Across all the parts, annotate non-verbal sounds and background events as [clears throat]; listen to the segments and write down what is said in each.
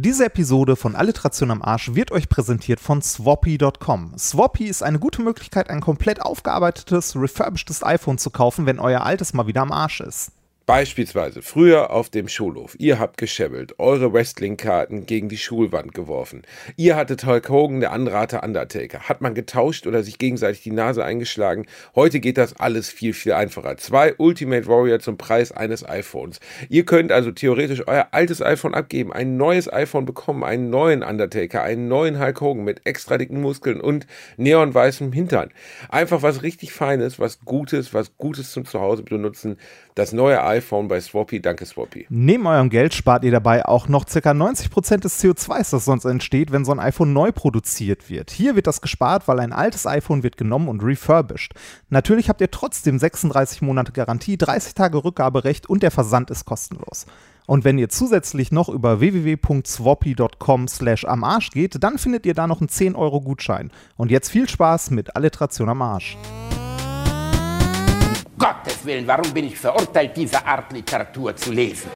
Diese Episode von Alliteration am Arsch wird euch präsentiert von Swappy.com. Swappy ist eine gute Möglichkeit, ein komplett aufgearbeitetes, refurbishedes iPhone zu kaufen, wenn euer altes mal wieder am Arsch ist. Beispielsweise früher auf dem Schulhof. Ihr habt geschebbelt, eure Wrestling-Karten gegen die Schulwand geworfen. Ihr hattet Hulk Hogan, der andere Undertaker. Hat man getauscht oder sich gegenseitig die Nase eingeschlagen? Heute geht das alles viel, viel einfacher. Zwei Ultimate Warrior zum Preis eines iPhones. Ihr könnt also theoretisch euer altes iPhone abgeben, ein neues iPhone bekommen, einen neuen Undertaker, einen neuen Hulk Hogan mit extra dicken Muskeln und neonweißem Hintern. Einfach was richtig Feines, was Gutes, was Gutes zum Zuhause benutzen. Das neue iPhone bei Swappy. Danke, Swappy. Neben eurem Geld spart ihr dabei auch noch ca. 90% des CO2s, das sonst entsteht, wenn so ein iPhone neu produziert wird. Hier wird das gespart, weil ein altes iPhone wird genommen und refurbished. Natürlich habt ihr trotzdem 36 Monate Garantie, 30 Tage Rückgaberecht und der Versand ist kostenlos. Und wenn ihr zusätzlich noch über www.swappy.com slash am Arsch geht, dann findet ihr da noch einen 10 Euro Gutschein. Und jetzt viel Spaß mit Alliteration am Arsch. Gottes Willen, warum bin ich verurteilt, diese Art Literatur zu lesen?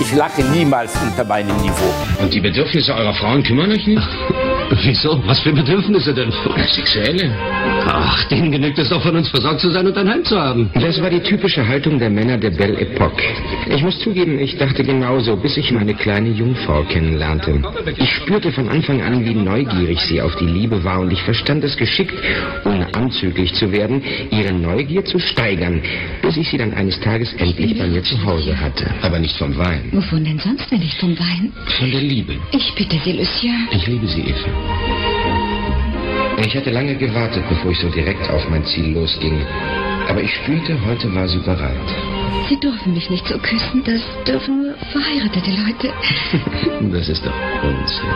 Ich lache niemals unter meinem Niveau. Und die Bedürfnisse eurer Frauen kümmern euch nicht? Wieso? Was für Bedürfnisse denn? Sexuelle? Ach, denen genügt es doch von uns versorgt zu sein und ein Heim zu haben. Das war die typische Haltung der Männer der Belle Epoque. Ich muss zugeben, ich dachte genauso, bis ich meine kleine Jungfrau kennenlernte. Ich spürte von Anfang an, wie neugierig sie auf die Liebe war und ich verstand es geschickt, ohne anzüglich zu werden, ihre Neugier zu steigern, bis ich sie dann eines Tages endlich bei mir zu Hause hatte. Aber nicht vom Wein, Wovon denn sonst, wenn nicht vom Wein? von der Liebe. Ich bitte Sie, Lucien. Ich liebe sie, Eva. Ich hatte lange gewartet, bevor ich so direkt auf mein Ziel losging. Aber ich spürte, heute war sie bereit. Sie dürfen mich nicht so küssen. Das dürfen nur verheiratete Leute. [laughs] Das ist doch Unsinn.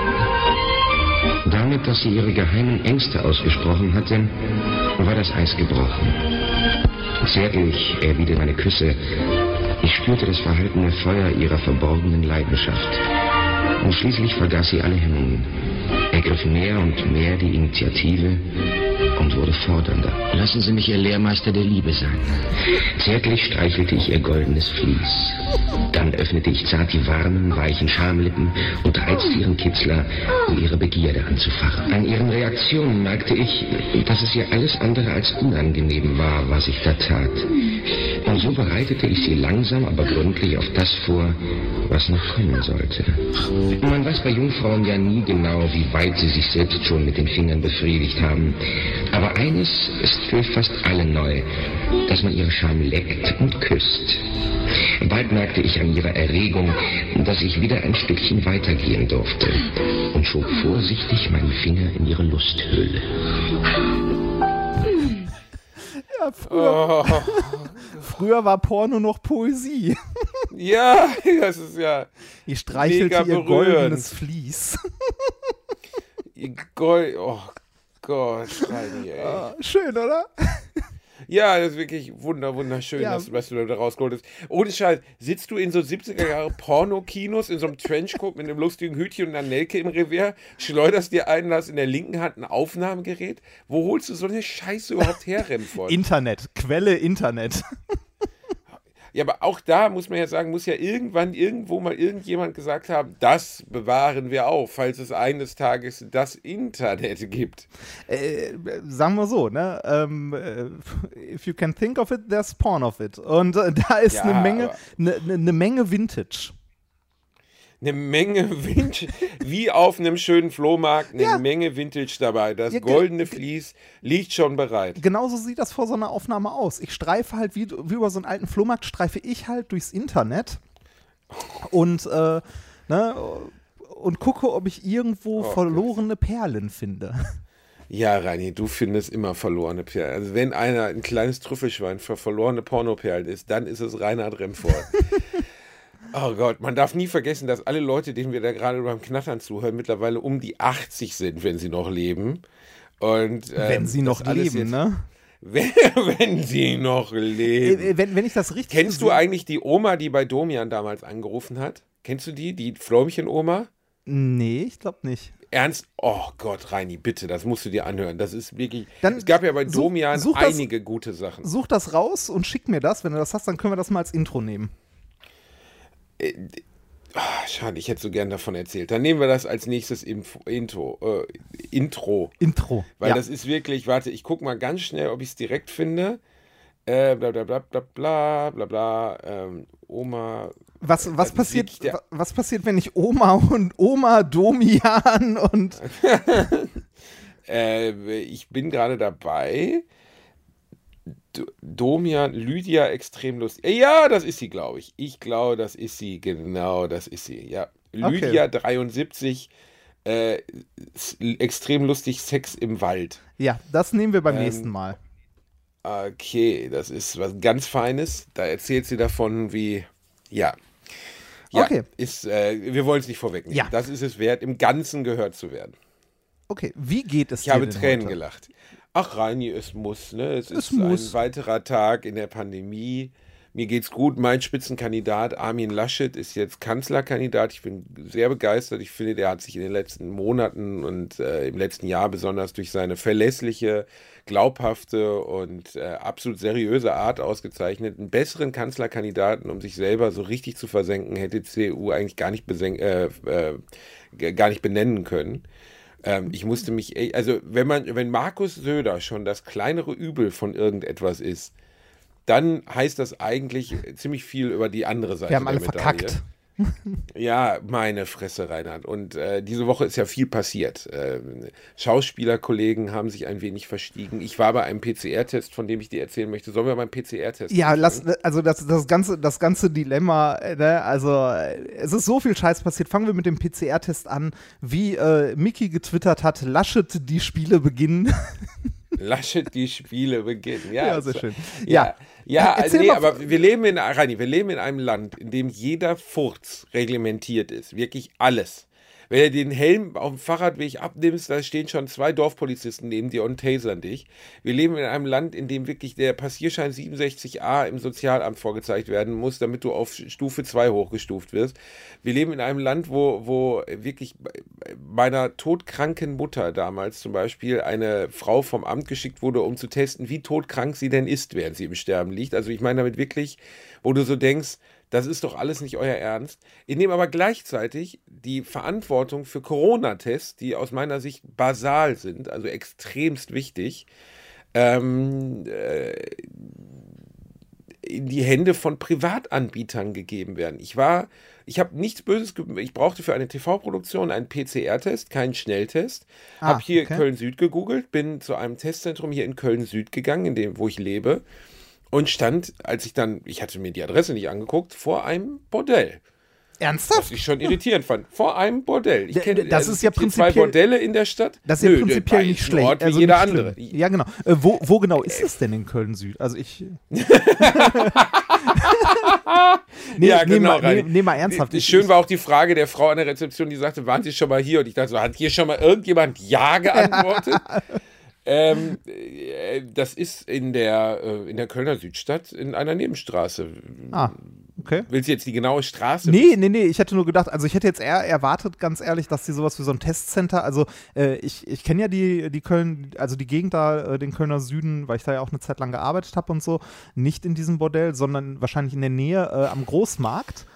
Damit, dass sie ihre geheimen Ängste ausgesprochen hatte, war das Eis gebrochen. Zärtlich erwiderte meine Küsse. Ich spürte das verhaltene Feuer ihrer verborgenen Leidenschaft. Und schließlich vergaß sie alle Hemmungen, ergriff mehr und mehr die Initiative und wurde fordernder. Lassen Sie mich Ihr Lehrmeister der Liebe sein. Zärtlich streichelte ich ihr goldenes Vlies. Dann öffnete ich zart die warmen, weichen Schamlippen und reizte ihren Kitzler, um ihre Begierde anzufachen. An ihren Reaktionen merkte ich, dass es ihr alles andere als unangenehm war, was ich da tat. Und so bereitete ich sie langsam, aber gründlich auf das vor, was noch kommen sollte. Man weiß bei Jungfrauen ja nie genau, wie weit sie sich selbst schon mit den Fingern befriedigt haben. Aber eines ist für fast alle neu, dass man ihre Scham leckt und küsst. Bald merkte ich an ihrer Erregung, dass ich wieder ein Stückchen weitergehen durfte und schob vorsichtig meinen Finger in ihre Lusthöhle. Ja, früher, [laughs] früher war Porno noch Poesie. [laughs] Ja, das ist ja Ich streichelte Mega ihr berührend. goldenes Vlies. ihr Gold. Oh Gott, Reini, ey. Ah, Schön, oder? Ja, das ist wirklich wunder, wunderschön, Ja. dass, was du da rausgeholt hast. Ohne Scheiß, sitzt du in so 70er Jahre Porno-Kinos in so einem Trenchcoat mit einem lustigen Hütchen und einer Nelke im Revier, schleuderst dir einen, hast in der linken Hand ein Aufnahmegerät. Wo holst du so eine Scheiße überhaupt her, Remford? Internet, Quelle Internet. Ja, aber auch da muss man ja sagen, muss ja irgendwann irgendwo mal irgendjemand gesagt haben, das bewahren wir auf, falls es eines Tages das Internet gibt. äh, sagen wir so, ne? Ähm, äh, if you can think of it, there's porn of it. Und äh, da ist Ja, eine Menge, eine ne, ne Menge Vintage. Eine Menge [laughs] Vintage, wie auf einem schönen Flohmarkt, eine Ja. Menge Vintage dabei. Das goldene Vlies liegt schon bereit. Genauso sieht das vor so einer Aufnahme aus. Ich streife halt, wie, wie über so einen alten Flohmarkt, streife ich halt durchs Internet und, äh, ne, und gucke, ob ich irgendwo Oh verlorene Perlen finde. Ja, Reini, du findest immer verlorene Perlen. Also wenn einer ein kleines Trüffelschwein für verlorene Pornoperlen ist, dann ist es Reinhard Remford. [laughs] oh Gott, man darf nie vergessen, dass alle Leute, denen wir da gerade beim Knattern zuhören, mittlerweile um die 80 sind, wenn sie noch leben. Und, ähm, Wenn sie noch das leben, jetzt- ne? Wenn, [laughs] wenn sie noch leben. Äh, Wenn, wenn ich das richtig Kennst du eigentlich die Oma, die bei Domian damals angerufen hat? Kennst du die? Die Fläumchen-Oma? Nee, ich glaube nicht. Ernst? Oh Gott, Reini, bitte, das musst du dir anhören. Das ist wirklich. Dann es gab ja bei Domian such das- einige gute Sachen. Such das raus und schick mir das. Wenn du das hast, dann können wir das mal als Intro nehmen. Ah, schade, ich hätte so gern davon erzählt. Dann nehmen wir das als nächstes Info, Intro. Äh, Intro. Intro. Weil ja. das ist wirklich, warte, ich gucke mal ganz schnell, ob ich es direkt finde. Äh, bla bla bla bla bla bla bla. Ähm, Oma. was, was, ist passiert, was passiert, wenn ich Oma und Oma Domian und. [laughs] Äh, ich bin gerade dabei. Domian, Lydia extrem lustig. Äh, Ja, das ist sie, glaube ich. Ich glaube, das ist sie. Genau, das ist sie. Ja. Lydia 73. Äh, extrem lustig Sex im Wald. Ja, das nehmen wir beim Ähm, nächsten Mal. Okay, das ist was ganz Feines. Da erzählt sie davon, wie. Ja. Ja, Okay. Ist, äh, wir wollen es nicht vorwegnehmen. Ja. Das ist es wert, im Ganzen gehört zu werden. Okay, wie geht es Ich dir habe denn Tränen heute? gelacht. Ach, Reini, es muss, ne? Es, ist muss. ein weiterer Tag in der Pandemie. Mir geht's gut. Mein Spitzenkandidat Armin Laschet ist jetzt Kanzlerkandidat. Ich bin sehr begeistert. Ich finde, der hat sich in den letzten Monaten und äh, im letzten Jahr besonders durch seine verlässliche, glaubhafte und äh, absolut seriöse Art ausgezeichnet. Einen besseren Kanzlerkandidaten, um sich selber so richtig zu versenken, hätte die CDU eigentlich gar nicht, äh, äh, gar nicht benennen können. Ähm, ich musste mich, also wenn man, wenn Markus Söder schon das kleinere Übel von irgendetwas ist, dann heißt das eigentlich ziemlich viel über die andere Seite Wir haben der alle Medaille. verkackt. Ja, meine Fresse, Reinhard. Und äh, diese Woche ist ja viel passiert. Ähm, Schauspielerkollegen haben sich ein wenig verstiegen. Ich war bei einem PCR-Test, von dem ich dir erzählen möchte. Sollen wir beim PCR-Test Ja, lass, also das, das, ganze, das ganze Dilemma, äh, ne? also äh, es ist so viel Scheiß passiert. Fangen wir mit dem PCR-Test an, wie äh, Mickey getwittert hat, Laschet die Spiele beginnen. [laughs] Laschet die Spiele beginnen. Ja, Ja, sehr so- schön. Ja, Ja. ja, also, nee, aber wir leben in Reini, wir leben in einem Land, in dem jeder Furz reglementiert ist. Wirklich alles. Wenn du den Helm auf dem Fahrradweg abnimmst, da stehen schon zwei Dorfpolizisten neben dir und tasern dich. Wir leben in einem Land, in dem wirklich der Passierschein 67a im Sozialamt vorgezeigt werden muss, damit du auf Stufe 2 hochgestuft wirst. Wir leben in einem Land, wo, wo wirklich meiner todkranken Mutter damals zum Beispiel eine Frau vom Amt geschickt wurde, um zu testen, wie todkrank sie denn ist, während sie im Sterben liegt. Also ich meine damit wirklich, wo du so denkst, das ist doch alles nicht euer Ernst. In dem aber gleichzeitig die Verantwortung für Corona-Tests, die aus meiner Sicht basal sind, also extremst wichtig, ähm, äh, in die Hände von Privatanbietern gegeben werden. Ich war, ich habe nichts Böses, ich brauchte für eine TV-Produktion einen PCR-Test, keinen Schnelltest. Ah, habe hier okay. Köln-Süd gegoogelt, bin zu einem Testzentrum hier in Köln-Süd gegangen, in dem, wo ich lebe, und stand, als ich dann, ich hatte mir die Adresse nicht angeguckt, vor einem Bordell. Was Ernsthaft? ich schon irritierend fand. Vor einem Bordell. Ich kenne, das also ist ja hier zwei prinzipiell- Bordelle in der Stadt. Das ist ja prinzipiell nö, nicht schlecht. Ort wie also jeder nicht schlimm. andere. Ja, genau. Äh, wo, wo genau ist es denn in Köln-Süd? Also ich. [laughs] nee, ja, nee, genau. mal, nee, nee, mal ernsthaft. Ich- Schön war auch die Frage der Frau an der Rezeption, die sagte, waren Sie schon mal hier? Und ich dachte so, hat hier schon mal irgendjemand Ja geantwortet? [laughs] ähm, äh, das ist in der, äh, in der Kölner Südstadt in einer Nebenstraße. Ah, okay. Willst du jetzt die genaue Straße? Nee, nee, nee, ich hätte nur gedacht, also ich hätte jetzt eher erwartet, ganz ehrlich, dass die sowas wie so ein Testcenter, also äh, ich, ich kenne ja die, die Köln, also die Gegend da, äh, den Kölner Süden, weil ich da ja auch eine Zeit lang gearbeitet habe und so, nicht in diesem Bordell, sondern wahrscheinlich in der Nähe äh, am Großmarkt.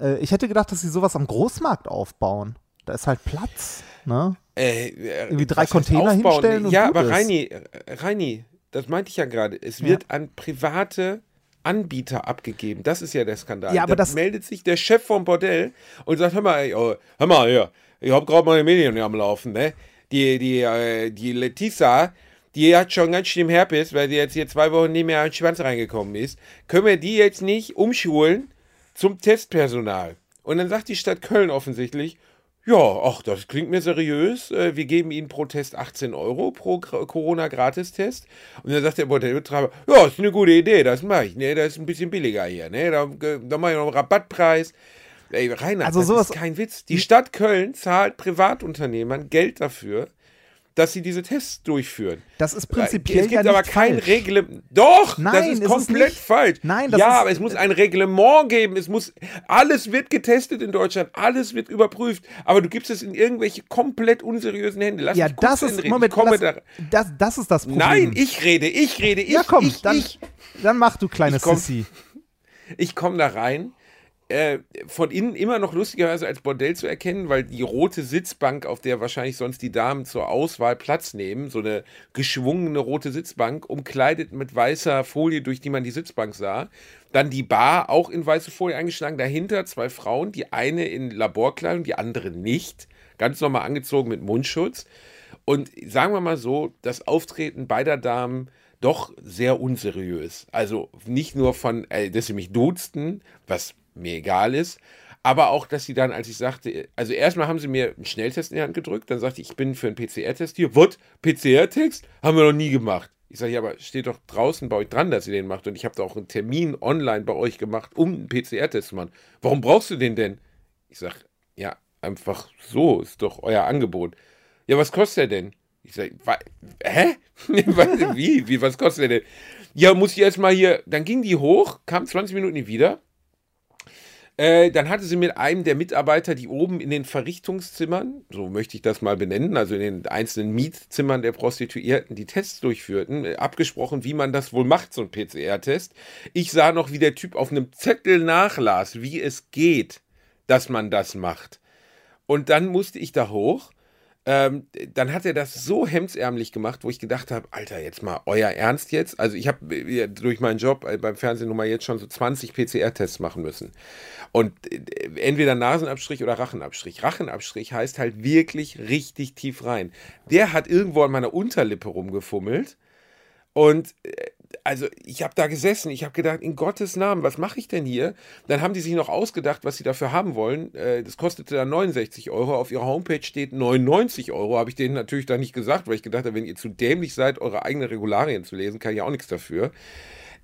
Äh, ich hätte gedacht, dass sie sowas am Großmarkt aufbauen. Da ist halt Platz, ne? Äh, Irgendwie drei was heißt Container hinstellen und Ja, aber. Reini, äh, Reini, das meinte ich ja gerade. Es wird an private Anbieter abgegeben. Das ist ja der Skandal. Ja, aber da das- meldet sich der Chef vom Bordell und sagt, hör mal, ey, oh, hör mal, ja, ich habe gerade meine Medien hier am Laufen, ne? Die, die, äh, die Letizia, die hat schon ganz schlimm Herpes, weil sie jetzt hier zwei Wochen nicht mehr an den Schwanz reingekommen ist. Können wir die jetzt nicht umschulen zum Testpersonal? Und dann sagt die Stadt Köln offensichtlich, ja, ach, das klingt mir seriös. Äh, Wir geben Ihnen pro Test 18 Euro pro Gra- Corona-Gratistest. Und dann sagt der Bordellbetreiber, ja, ist eine gute Idee, das mache ich. Ne, das ist ein bisschen billiger hier. Ne, da, da mache ich noch einen Rabattpreis. Ey, Reinhard, Also das sowas- ist kein Witz. Die Stadt Köln zahlt Privatunternehmern Geld dafür, dass sie diese Tests durchführen. Das ist prinzipiell Es gibt ja aber kein. Reglement. Doch, Nein, das ist ist komplett falsch. Nein, das ja, ist- aber es muss ein Reglement geben. Es muss alles wird getestet in Deutschland, alles wird überprüft. Aber du gibst es in irgendwelche komplett unseriösen Hände. Lass Ja, das ist, Ende reden. Moment, lass, da, das, das ist das Problem. Nein, ich rede, ich rede, ich, ja, komm, ich, dann, ich. dann mach du kleine Ich komm- Sissy. Ich komme da rein. Äh, von innen immer noch lustigerweise als Bordell zu erkennen, weil die rote Sitzbank, auf der wahrscheinlich sonst die Damen zur Auswahl Platz nehmen, so eine geschwungene rote Sitzbank, umkleidet mit weißer Folie, durch die man die Sitzbank sah. Dann die Bar, auch in weiße Folie eingeschlagen. Dahinter zwei Frauen, die eine in Laborkleidung, die andere nicht. Ganz normal angezogen mit Mundschutz. Und sagen wir mal so, das Auftreten beider Damen doch sehr unseriös. Also nicht nur von, äh, dass sie mich duzten, was mir egal ist, aber auch, dass sie dann, als ich sagte, also erstmal haben sie mir einen Schnelltest in die Hand gedrückt, dann sagte ich, ich bin für einen PCR-Test hier. Was? PCR-Test? Haben wir noch nie gemacht. Ich sage, ja, aber steht doch draußen bei euch dran, dass ihr den macht. Und ich habe da auch einen Termin online bei euch gemacht, um einen PCR-Test zu machen. Warum brauchst du den denn? Ich sage, ja, einfach so, ist doch euer Angebot. Ja, was kostet der denn? Ich sage, hä? [laughs] Wie? Wie, was kostet der denn? Ja, muss ich erstmal hier, dann ging die hoch, kam 20 Minuten nie wieder. Äh, dann hatte sie mit einem der Mitarbeiter, die oben in den Verrichtungszimmern, so möchte ich das mal benennen, also in den einzelnen Mietzimmern der Prostituierten, die Tests durchführten, äh, abgesprochen, wie man das wohl macht, so ein PCR-Test. Ich sah noch, wie der Typ auf einem Zettel nachlas, wie es geht, dass man das macht. Und dann musste ich da hoch. Ähm, dann hat er das so hemdsärmlich gemacht, wo ich gedacht habe, Alter, jetzt mal euer Ernst jetzt? Also ich habe äh, durch meinen Job äh, beim Fernsehen nun mal jetzt schon so 20 PCR-Tests machen müssen. Und äh, entweder Nasenabstrich oder Rachenabstrich. Rachenabstrich heißt halt wirklich richtig tief rein. Der hat irgendwo an meiner Unterlippe rumgefummelt. Und also ich habe da gesessen, ich habe gedacht, in Gottes Namen, was mache ich denn hier? Dann haben die sich noch ausgedacht, was sie dafür haben wollen. Äh, Das kostete dann 69 Euro. Auf ihrer Homepage steht 99 Euro. Habe ich denen natürlich da nicht gesagt, weil ich gedacht habe, wenn ihr zu dämlich seid, eure eigenen Regularien zu lesen, kann ich auch nichts dafür.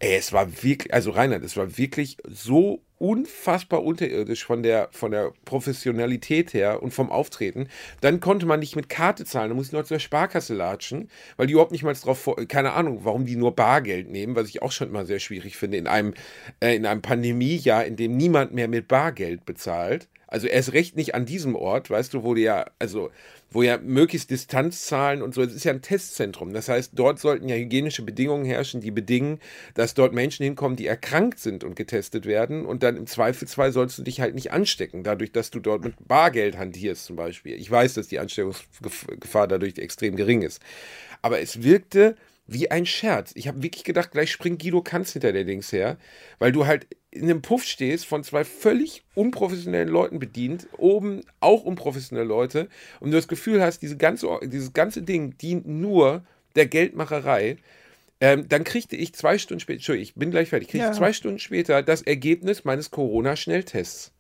Ey, es war wirklich, also Reinhard, es war wirklich so unfassbar unterirdisch von der, von der Professionalität her und vom Auftreten. Dann konnte man nicht mit Karte zahlen, dann musste ich noch zur Sparkasse latschen, weil die überhaupt nicht mal drauf, keine Ahnung, warum die nur Bargeld nehmen, was ich auch schon immer sehr schwierig finde, in einem, äh, in einem Pandemiejahr, in dem niemand mehr mit Bargeld bezahlt. Also erst recht nicht an diesem Ort, weißt du, wo die ja, also wo ja möglichst Distanzzahlen und so, es ist ja ein Testzentrum. Das heißt, dort sollten ja hygienische Bedingungen herrschen, die bedingen, dass dort Menschen hinkommen, die erkrankt sind und getestet werden. Und dann im Zweifelsfall sollst du dich halt nicht anstecken, dadurch, dass du dort mit Bargeld hantierst zum Beispiel. Ich weiß, dass die Ansteckungsgefahr dadurch extrem gering ist. Aber es wirkte wie ein Scherz. Ich habe wirklich gedacht, gleich springt Guido Kanz hinter der Dings her, weil du halt in einem Puff stehst, von zwei völlig unprofessionellen Leuten bedient, oben auch unprofessionelle Leute und du das Gefühl hast, diese ganze, dieses ganze Ding dient nur der Geldmacherei. Ähm, dann kriegte ich zwei Stunden später, Entschuldigung, ich bin gleich fertig, kriegte Ja. zwei Stunden später das Ergebnis meines Corona-Schnelltests.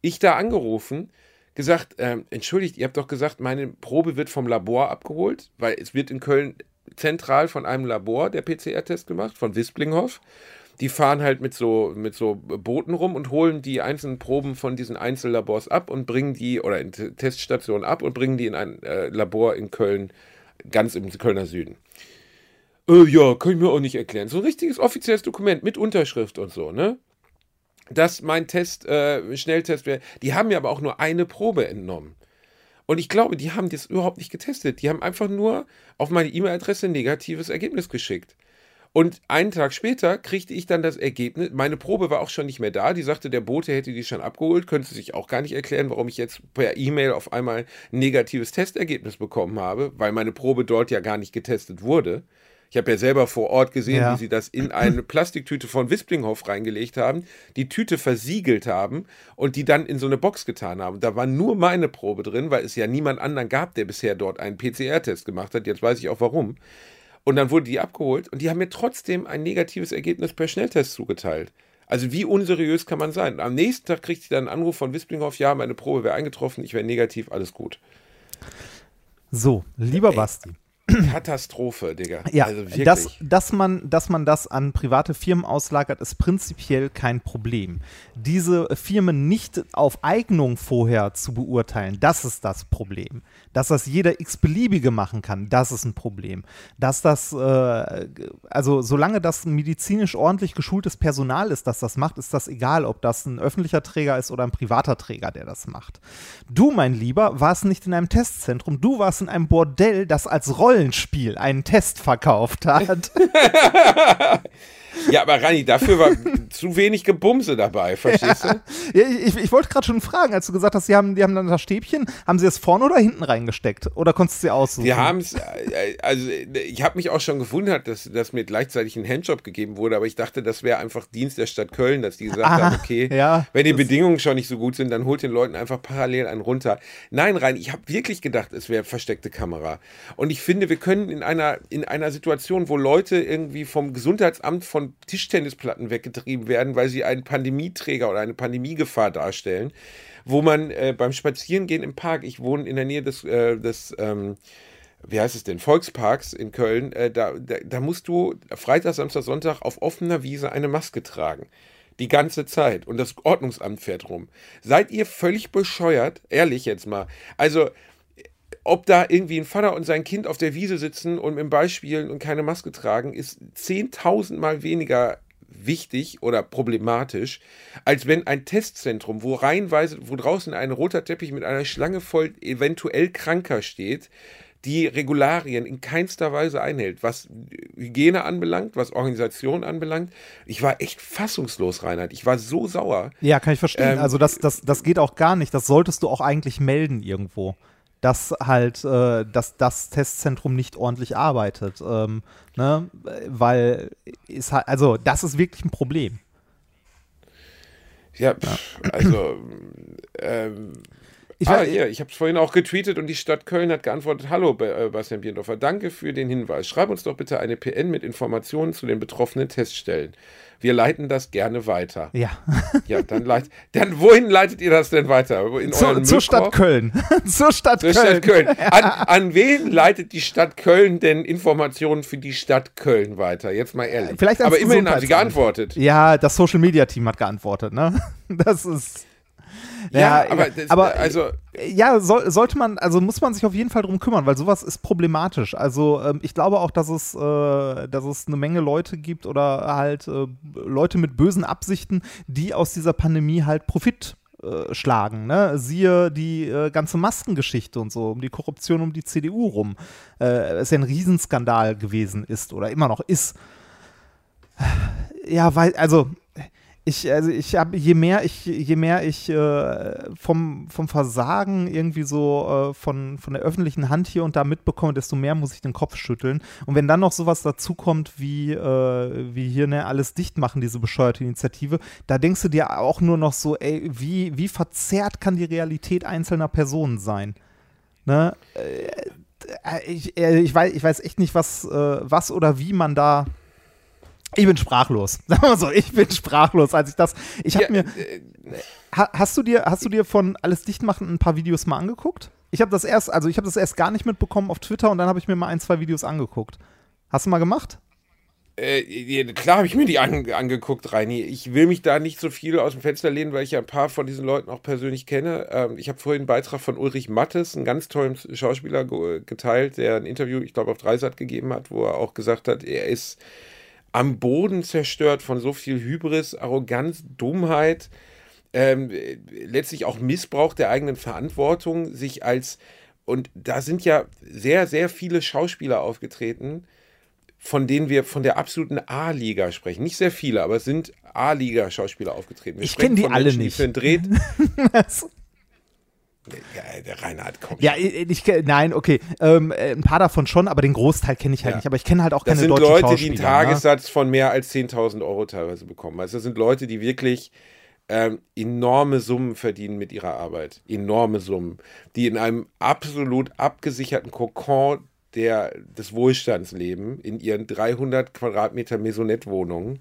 Ich da angerufen, gesagt, ähm, entschuldigt, ihr habt doch gesagt, meine Probe wird vom Labor abgeholt, weil es wird in Köln zentral von einem Labor der PCR-Test gemacht, von Wisplinghoff. Die fahren halt mit so, mit so Booten rum und holen die einzelnen Proben von diesen Einzellabors ab und bringen die, oder in Teststationen ab und bringen die in ein äh, Labor in Köln, ganz im Kölner Süden. Äh, ja, kann ich mir auch nicht erklären. So ein richtiges offizielles Dokument mit Unterschrift und so, ne? Dass mein Test, äh, Schnelltest wäre. Die haben mir aber auch nur eine Probe entnommen. Und ich glaube, die haben das überhaupt nicht getestet. Die haben einfach nur auf meine E-Mail-Adresse ein negatives Ergebnis geschickt. Und einen Tag später kriegte ich dann das Ergebnis. Meine Probe war auch schon nicht mehr da. Die sagte, der Bote hätte die schon abgeholt. Könnte sich auch gar nicht erklären, warum ich jetzt per E-Mail auf einmal ein negatives Testergebnis bekommen habe, weil meine Probe dort ja gar nicht getestet wurde. Ich habe ja selber vor Ort gesehen, Ja. wie sie das in eine Plastiktüte von Wisplinghoff reingelegt haben, die Tüte versiegelt haben und die dann in so eine Box getan haben. Da war nur meine Probe drin, weil es ja niemand anderen gab, der bisher dort einen PCR-Test gemacht hat. Jetzt weiß ich auch warum. Und dann wurde die abgeholt und die haben mir trotzdem ein negatives Ergebnis per Schnelltest zugeteilt. Also wie unseriös kann man sein? Am nächsten Tag kriegte ich dann einen Anruf von Wisplinghoff, ja, meine Probe wäre eingetroffen, ich wäre negativ, alles gut. So, lieber Basti. Katastrophe, Digga. Ja, also wirklich. dass, dass, man, dass man das an private Firmen auslagert, ist prinzipiell kein Problem. Diese Firmen nicht auf Eignung vorher zu beurteilen, das ist das Problem. Dass das jeder x-beliebige machen kann, das ist ein Problem. Dass das, äh, also solange das medizinisch ordentlich geschultes Personal ist, das das macht, ist das egal, ob das ein öffentlicher Träger ist oder ein privater Träger, der das macht. Du, mein Lieber, warst nicht in einem Testzentrum, du warst in einem Bordell, das als Rollenspiel einen Test verkauft hat. [laughs] [laughs] Ja, aber Rani, dafür war zu wenig Gebumse dabei, verstehst du? Ja, ich, ich wollte gerade schon fragen, als du gesagt hast, sie haben, die haben dann das Stäbchen, haben sie es vorne oder hinten reingesteckt? Oder konntest du sie aussuchen? Die haben es, also ich habe mich auch schon gewundert, dass, dass mir gleichzeitig ein Handjob gegeben wurde, aber ich dachte, das wäre einfach Dienst der Stadt Köln, dass die gesagt Aha, haben, okay, ja, wenn die Bedingungen schon nicht so gut sind, dann holt den Leuten einfach parallel einen runter. Nein, Rani, ich habe wirklich gedacht, es wäre versteckte Kamera. Und ich finde, wir können in einer, in einer Situation, wo Leute irgendwie vom Gesundheitsamt von Tischtennisplatten weggetrieben werden, weil sie einen Pandemieträger oder eine Pandemiegefahr darstellen, wo man äh, beim Spazierengehen im Park, ich wohne in der Nähe des, äh, des ähm, wie heißt es denn, Volksparks in Köln, äh, da, da, da musst du Freitag, Samstag, Sonntag auf offener Wiese eine Maske tragen. Die ganze Zeit. Und das Ordnungsamt fährt rum. Seid ihr völlig bescheuert? Ehrlich jetzt mal. Also, ob da irgendwie ein Vater und sein Kind auf der Wiese sitzen und im Ball spielen und keine Maske tragen, ist 10.000 Mal weniger wichtig oder problematisch, als wenn ein Testzentrum, wo reihenweise, wo draußen ein roter Teppich mit einer Schlange voll eventuell Kranker steht, die Regularien in keinster Weise einhält, was Hygiene anbelangt, was Organisation anbelangt. Ich war echt fassungslos, Reinhard. Ich war so sauer. Ja, kann ich verstehen. Ähm, also das, das, das geht auch gar nicht. Das solltest du auch eigentlich melden irgendwo. Dass halt, äh, dass das Testzentrum nicht ordentlich arbeitet. Ähm, ne? Weil ist halt, also das ist wirklich ein Problem. Ja, pff, also ähm, Ich ah, hier, ich habe es vorhin auch getweetet und die Stadt Köln hat geantwortet, hallo äh, Bastian Biendorfer, danke für den Hinweis. Schreib uns doch bitte eine PN mit Informationen zu den betroffenen Teststellen. Wir leiten das gerne weiter. Ja. [laughs] Ja, dann leit, dann wohin leitet ihr das denn weiter? In Zu, [laughs] zur Stadt? Köln. zur Stadt Zur Köln. Stadt Köln. An, an wen leitet die Stadt Köln denn Informationen für die Stadt Köln weiter? Jetzt mal ehrlich. Vielleicht Aber immerhin haben sie geantwortet. Ja, das Social Media Team hat geantwortet, ne? [laughs] Das ist. Ja, Ja, aber, das, aber also ja, soll, sollte man, also muss man sich auf jeden Fall drum kümmern, weil sowas ist problematisch. Also ähm, ich glaube auch, dass es, äh, dass es eine Menge Leute gibt oder halt äh, Leute mit bösen Absichten, die aus dieser Pandemie halt Profit äh, schlagen. Ne? Siehe die äh, ganze Maskengeschichte und so, um die Korruption um die CDU rum. Äh, es ja ein Riesenskandal gewesen ist oder immer noch ist. Ja, weil, also ich, also ich habe, je mehr ich, je mehr ich äh, vom, vom Versagen irgendwie so äh, von, von der öffentlichen Hand hier und da mitbekomme, desto mehr muss ich den Kopf schütteln. Und wenn dann noch sowas dazukommt wie, äh, wie hier ne, alles dicht machen, diese bescheuerte Initiative, da denkst du dir auch nur noch so, ey, wie, wie verzerrt kann die Realität einzelner Personen sein? Ne? Äh, ich, äh, ich, weiß, ich weiß echt nicht, was, äh, was oder wie man da ich bin sprachlos. [laughs] Sagen wir mal so, ich bin sprachlos, als ich das. Ich habe ja, mir. äh, Ha, hast du dir, hast du dir von alles dicht machen ein paar Videos mal angeguckt? Ich habe das erst, also ich habe das erst gar nicht mitbekommen auf Twitter und dann habe ich mir mal ein, zwei Videos angeguckt. Hast du mal gemacht? Äh, klar habe ich mir die an, angeguckt, Reini. Ich will mich da nicht so viel aus dem Fenster lehnen, weil ich ja ein paar von diesen Leuten auch persönlich kenne. Ähm, ich habe vorhin einen Beitrag von Ulrich Mattes, einen ganz tollen Schauspieler, ge geteilt, der ein Interview, ich glaube, auf Dreisat gegeben hat, wo er auch gesagt hat, er ist am Boden zerstört von so viel Hybris, Arroganz, Dummheit, ähm, letztlich auch Missbrauch der eigenen Verantwortung, sich als, und da sind ja sehr, sehr viele Schauspieler aufgetreten, von denen wir von der absoluten A-Liga sprechen. Nicht sehr viele, aber es sind A-Liga-Schauspieler aufgetreten. Wir Ich sprechen kenn die alle Menschen, nicht. Die für einen Dreh. [laughs] [laughs] ja, der Reinhard kommt. ja, ich, ich, nein, okay. Ähm, äh, ein paar davon schon, aber den Großteil kenne ich halt Ja. nicht. Aber ich kenne halt auch Das keine sind deutschen Leute, die Schauspieler. einen ne? Tagessatz von mehr als 10.000 Euro teilweise bekommen. Also das sind Leute, die wirklich ähm, enorme Summen verdienen mit ihrer Arbeit. Enorme Summen. Die in einem absolut abgesicherten Kokon der, des Wohlstands leben, in ihren 300 Quadratmeter Maisonette-Wohnungen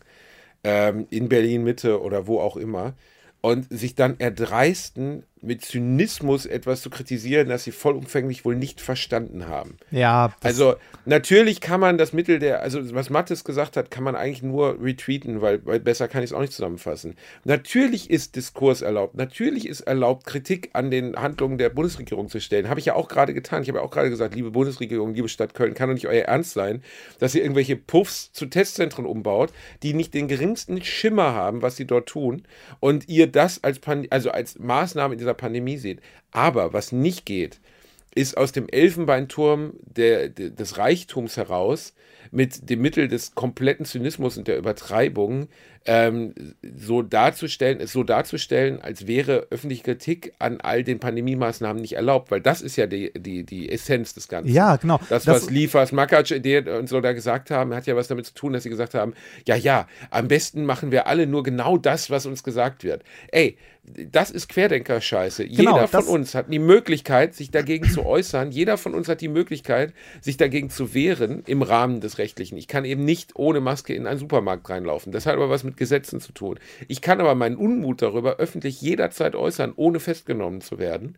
ähm, in Berlin-Mitte oder wo auch immer. Und sich dann erdreisten, mit Zynismus etwas zu kritisieren, das sie vollumfänglich wohl nicht verstanden haben. Ja. Also natürlich kann man das Mittel der, also was Mattes gesagt hat, kann man eigentlich nur retweeten, weil, weil besser kann ich es auch nicht zusammenfassen. Natürlich ist Diskurs erlaubt, natürlich ist erlaubt, Kritik an den Handlungen der Bundesregierung zu stellen. Habe ich ja auch gerade getan. Ich habe ja auch gerade gesagt, liebe Bundesregierung, liebe Stadt Köln, kann doch nicht euer Ernst sein, dass ihr irgendwelche Puffs zu Testzentren umbaut, die nicht den geringsten Schimmer haben, was sie dort tun und ihr das als, Pan also als Maßnahme in dieser Pandemie seht. Aber was nicht geht, ist aus dem Elfenbeinturm der, der, des Reichtums heraus mit dem Mittel des kompletten Zynismus und der Übertreibung ähm, so darzustellen, es so darzustellen, als wäre öffentliche Kritik an all den Pandemie-Maßnahmen nicht erlaubt, weil das ist ja die, die, die Essenz des Ganzen. Ja, genau. Das, Das- was Liefers, Makac und so da gesagt haben, hat ja was damit zu tun, dass sie gesagt haben, ja, ja, am besten machen wir alle nur genau das, was uns gesagt wird. Ey, das ist Querdenker-Scheiße. Genau, Jeder von uns hat die Möglichkeit, sich dagegen zu äußern. Jeder von uns hat die Möglichkeit, sich dagegen zu wehren im Rahmen des Rechtlichen. Ich kann eben nicht ohne Maske in einen Supermarkt reinlaufen. Das hat aber was mit Gesetzen zu tun. Ich kann aber meinen Unmut darüber öffentlich jederzeit äußern, ohne festgenommen zu werden.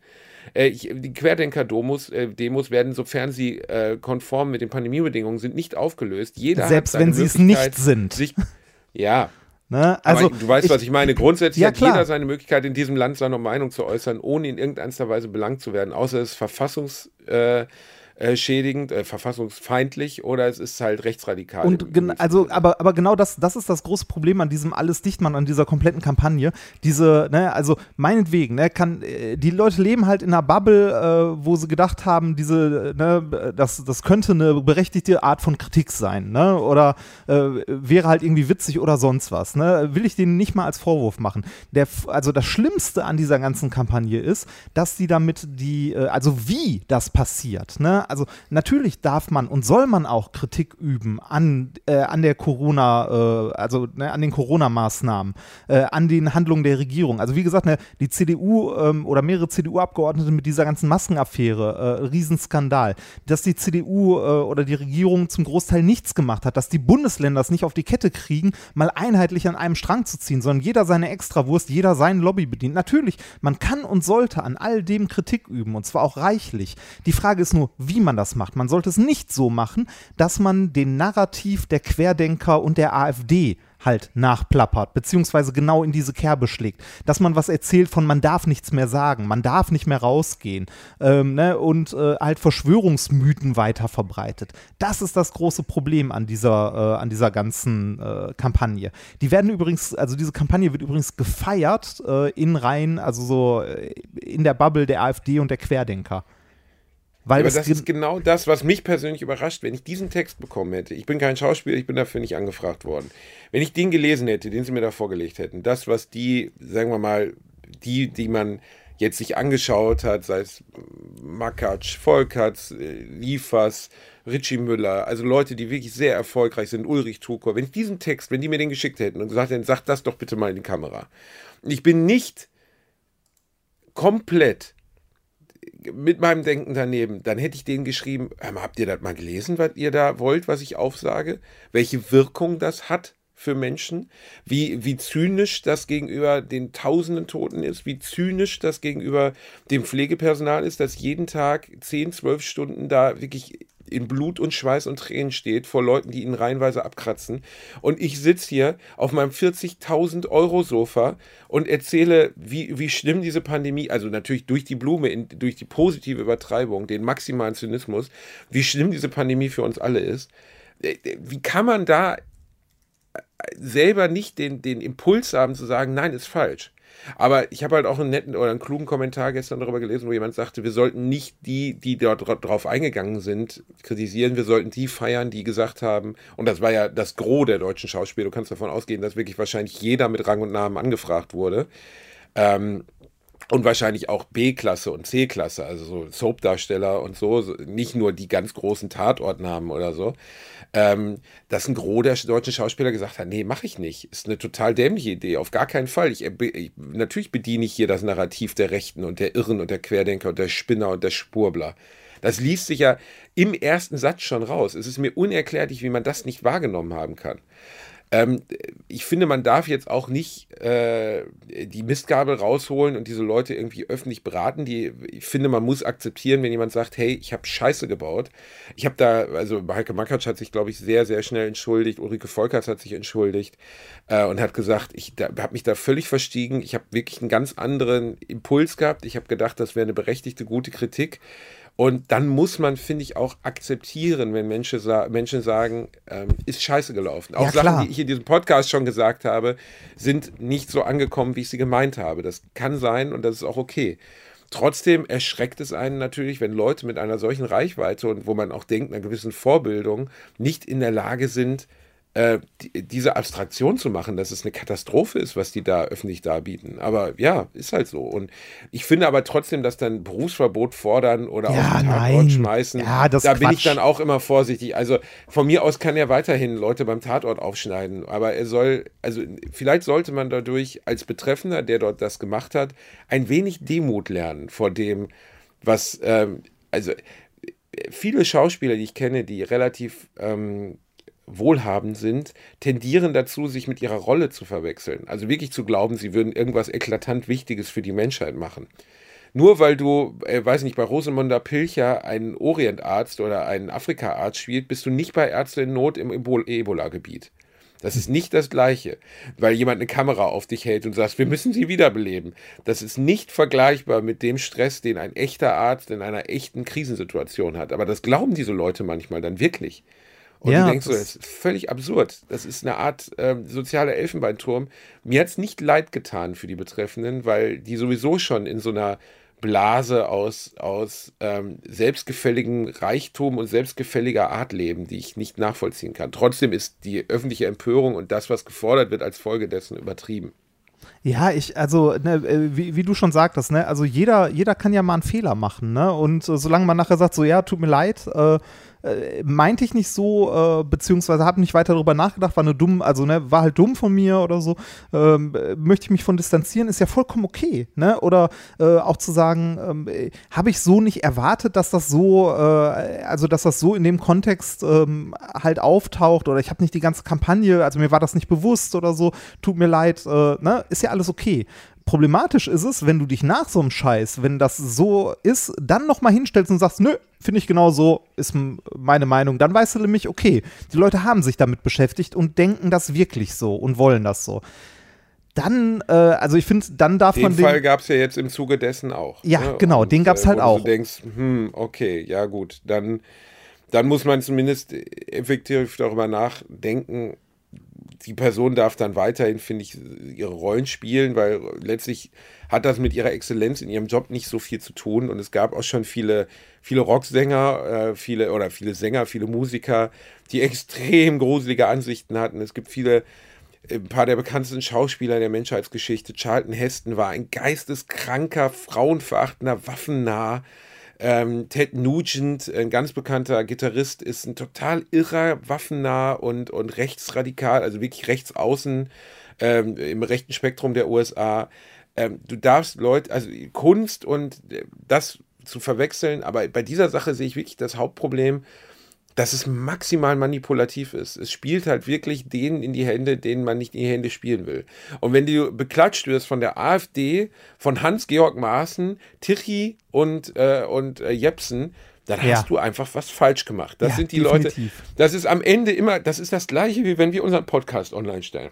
Äh, ich, die Querdenker-Demos äh, Demos werden, sofern sie äh, konform mit den Pandemiebedingungen sind, nicht aufgelöst. Jeder Selbst wenn sie es nicht sind. Sich, ja, Ne? also, aber du weißt, was ich meine. Grundsätzlich Ja, hat klar. jeder seine Möglichkeit, in diesem Land seine Meinung zu äußern, ohne in irgendeiner Weise belangt zu werden, außer es ist verfassungs, äh, äh, schädigend, äh, verfassungsfeindlich oder es ist halt rechtsradikal. Und also, aber, aber genau das, das ist das große Problem an diesem alles Dichtmann, an dieser kompletten Kampagne. Diese, ne, also meinetwegen, ne, kann, äh, die Leute leben halt in einer Bubble, äh, wo sie gedacht haben, diese, ne, das, das könnte eine berechtigte Art von Kritik sein, ne, oder äh, wäre halt irgendwie witzig oder sonst was, ne, will ich denen nicht mal als Vorwurf machen. Der, also das Schlimmste an dieser ganzen Kampagne ist, dass die damit die, also wie das passiert, ne, also natürlich darf man und soll man auch Kritik üben an, äh, an der Corona, äh, also ne, an den Corona-Maßnahmen, äh, an den Handlungen der Regierung. Also wie gesagt, ne, die CDU ähm, oder mehrere CDU-Abgeordnete mit dieser ganzen Maskenaffäre, äh, Riesenskandal, dass die CDU äh, oder die Regierung zum Großteil nichts gemacht hat, dass die Bundesländer es nicht auf die Kette kriegen, mal einheitlich an einem Strang zu ziehen, sondern jeder seine Extrawurst, jeder seinen Lobby bedient. Natürlich, man kann und sollte an all dem Kritik üben und zwar auch reichlich. Die Frage ist nur, wie man das macht. Man sollte es nicht so machen, dass man den Narrativ der Querdenker und der AfD halt nachplappert, beziehungsweise genau in diese Kerbe schlägt. Dass man was erzählt von, man darf nichts mehr sagen, man darf nicht mehr rausgehen ähm, ne, und äh, halt Verschwörungsmythen weiter verbreitet. Das ist das große Problem an dieser, äh, an dieser ganzen äh, Kampagne. Die werden übrigens, also diese Kampagne wird übrigens gefeiert äh, in Reihen, also so äh, in der Bubble der AfD und der Querdenker. Weil aber das ist genau das, was mich persönlich überrascht. Wenn ich diesen Text bekommen hätte, ich bin kein Schauspieler, ich bin dafür nicht angefragt worden. Wenn ich den gelesen hätte, den sie mir da vorgelegt hätten, das, was die, sagen wir mal, die, die man jetzt sich angeschaut hat, sei es Makatsch, Volkatz, äh, Liefers, Richie Müller, also Leute, die wirklich sehr erfolgreich sind, Ulrich Trukor, wenn ich diesen Text, wenn die mir den geschickt hätten und gesagt hätten, sag das doch bitte mal in die Kamera. Und ich bin nicht komplett mit meinem Denken daneben, dann hätte ich denen geschrieben, mal, habt ihr das mal gelesen, was ihr da wollt, was ich aufsage? Welche Wirkung das hat für Menschen? Wie, wie zynisch das gegenüber den tausenden Toten ist? Wie zynisch das gegenüber dem Pflegepersonal ist, das jeden Tag 10, 12 Stunden da wirklich in Blut und Schweiß und Tränen steht vor Leuten, die ihn reihenweise abkratzen. Und ich sitze hier auf meinem 40.000 Euro Sofa und erzähle, wie, wie schlimm diese Pandemie, also natürlich durch die Blume, in, durch die positive Übertreibung, den maximalen Zynismus, wie schlimm diese Pandemie für uns alle ist. Äh, Wie kann man da selber nicht den, den Impuls haben zu sagen, nein, ist falsch. Aber ich habe halt auch einen netten oder einen klugen Kommentar gestern darüber gelesen, wo jemand sagte, wir sollten nicht die, die dort dra- drauf eingegangen sind, kritisieren, wir sollten die feiern, die gesagt haben, und das war ja das Gros der deutschen Schauspieler, du kannst davon ausgehen, dass wirklich wahrscheinlich jeder mit Rang und Namen angefragt wurde. Ähm, und wahrscheinlich auch B-Klasse und C-Klasse, also so Soap-Darsteller und so, nicht nur die ganz großen Tatortnamen oder so, ähm, dass ein Gros der deutschen Schauspieler gesagt hat, nee, mache ich nicht. Ist eine total dämliche Idee, auf gar keinen Fall. Ich, ich, natürlich bediene ich hier das Narrativ der Rechten und der Irren und der Querdenker und der Spinner und der Spurbler. Das liest sich ja im ersten Satz schon raus. Es ist mir unerklärlich, wie man das nicht wahrgenommen haben kann. Ähm, ich finde, man darf jetzt auch nicht äh, die Mistgabel rausholen und diese Leute irgendwie öffentlich beraten. Die, ich finde, man muss akzeptieren, wenn jemand sagt, hey, ich habe Scheiße gebaut. Ich habe da, also Heike Makatsch hat sich, glaube ich, sehr, sehr schnell entschuldigt. Ulrike Volkert hat sich entschuldigt äh, und hat gesagt, ich habe mich da völlig verstiegen. Ich habe wirklich einen ganz anderen Impuls gehabt. Ich habe gedacht, das wäre eine berechtigte, gute Kritik. Und dann muss man, finde ich, auch akzeptieren, wenn Menschen, sa Menschen sagen, ähm, ist scheiße gelaufen. Auch Ja, Sachen, die ich in diesem Podcast schon gesagt habe, sind nicht so angekommen, wie ich sie gemeint habe. Das kann sein und das ist auch okay. Trotzdem erschreckt es einen natürlich, wenn Leute mit einer solchen Reichweite und wo man auch denkt, einer gewissen Vorbildung, nicht in der Lage sind, äh, die, diese Abstraktion zu machen, dass es eine Katastrophe ist, was die da öffentlich darbieten. Aber ja, ist halt so. Und ich finde aber trotzdem, dass dann Berufsverbot fordern oder Ja, auf den Tatort schmeißen, Ja, das da bin ich Quatsch. dann auch immer vorsichtig. Also von mir aus kann er weiterhin Leute beim Tatort aufschneiden, aber er soll, also vielleicht sollte man dadurch als Betreffender, der dort das gemacht hat, ein wenig Demut lernen vor dem, was, ähm, also viele Schauspieler, die ich kenne, die relativ ähm, wohlhabend sind, tendieren dazu, sich mit ihrer Rolle zu verwechseln. Also wirklich zu glauben, sie würden irgendwas eklatant Wichtiges für die Menschheit machen. Nur weil du, äh, weiß nicht, bei Rosamunda Pilcher einen Orientarzt oder einen Afrikaarzt spielt, bist du nicht bei Ärzte in Not im Ebol- Ebola-Gebiet. Das ist nicht das Gleiche, weil jemand eine Kamera auf dich hält und sagt, wir müssen sie wiederbeleben. Das ist nicht vergleichbar mit dem Stress, den ein echter Arzt in einer echten Krisensituation hat. Aber das glauben diese Leute manchmal dann wirklich. Und Ja, du denkst so, das- ist völlig absurd. Das ist eine Art ähm, sozialer Elfenbeinturm. Mir hat es nicht leid getan für die Betreffenden, weil die sowieso schon in so einer Blase aus, aus ähm, selbstgefälligem Reichtum und selbstgefälliger Art leben, die ich nicht nachvollziehen kann. Trotzdem ist die öffentliche Empörung und das, was gefordert wird, als Folge dessen übertrieben. Ja, ich, also, ne, äh, wie, wie du schon sagtest, ne, also jeder, jeder kann ja mal einen Fehler machen, ne? Und äh, solange man nachher sagt, so, ja, tut mir leid, äh, äh, meinte ich nicht so, äh, beziehungsweise habe nicht weiter darüber nachgedacht, war eine dumm, also ne, war halt dumm von mir oder so, ähm, äh, möchte ich mich von distanzieren, ist ja vollkommen okay, ne? Oder äh, auch zu sagen, ähm, äh, habe ich so nicht erwartet, dass das so, äh, also dass das so in dem Kontext ähm, halt auftaucht oder ich habe nicht die ganze Kampagne, also mir war das nicht bewusst oder so, tut mir leid, ne? Ist ja alles okay. Problematisch ist es, wenn du dich nach so einem Scheiß, wenn das so ist, dann nochmal hinstellst und sagst, nö, finde ich genau so, ist meine Meinung. Dann weißt du nämlich, okay, die Leute haben sich damit beschäftigt und denken das wirklich so und wollen das so. Dann, äh, also ich finde, dann darf Den man Fall den. gab es ja jetzt im Zuge dessen auch. Ja, ne? genau, Und, den gab's äh, halt wo auch. Du denkst, hm, okay, ja gut, dann, dann muss man zumindest effektiv darüber nachdenken, die Person darf dann weiterhin, finde ich, ihre Rollen spielen, weil letztlich hat das mit ihrer Exzellenz in ihrem Job nicht so viel zu tun. Und es gab auch schon viele, viele Rocksänger, äh, viele oder viele Sänger, viele Musiker, die [laughs] extrem gruselige Ansichten hatten. Es gibt viele, äh, ein paar der bekanntesten Schauspieler der Menschheitsgeschichte. Charlton Heston war ein geisteskranker, frauenverachtender, waffennah. Ähm, Ted Nugent, ein ganz bekannter Gitarrist, ist ein total irrer, waffennah und, und rechtsradikal, also wirklich rechts außen ähm, im rechten Spektrum der USA. Ähm, du darfst Leute, also Kunst und äh, das zu verwechseln, aber bei dieser Sache sehe ich wirklich das Hauptproblem, dass es maximal manipulativ ist. Es spielt halt wirklich denen in die Hände, denen man nicht in die Hände spielen will. Und wenn du beklatscht wirst von der AfD, von Hans-Georg Maaßen, Tichy und, äh, und äh, Jepsen, dann Ja. hast du einfach was falsch gemacht. Das Ja, sind die definitiv. Leute. Das ist am Ende immer, das ist das gleiche, wie wenn wir unseren Podcast online stellen.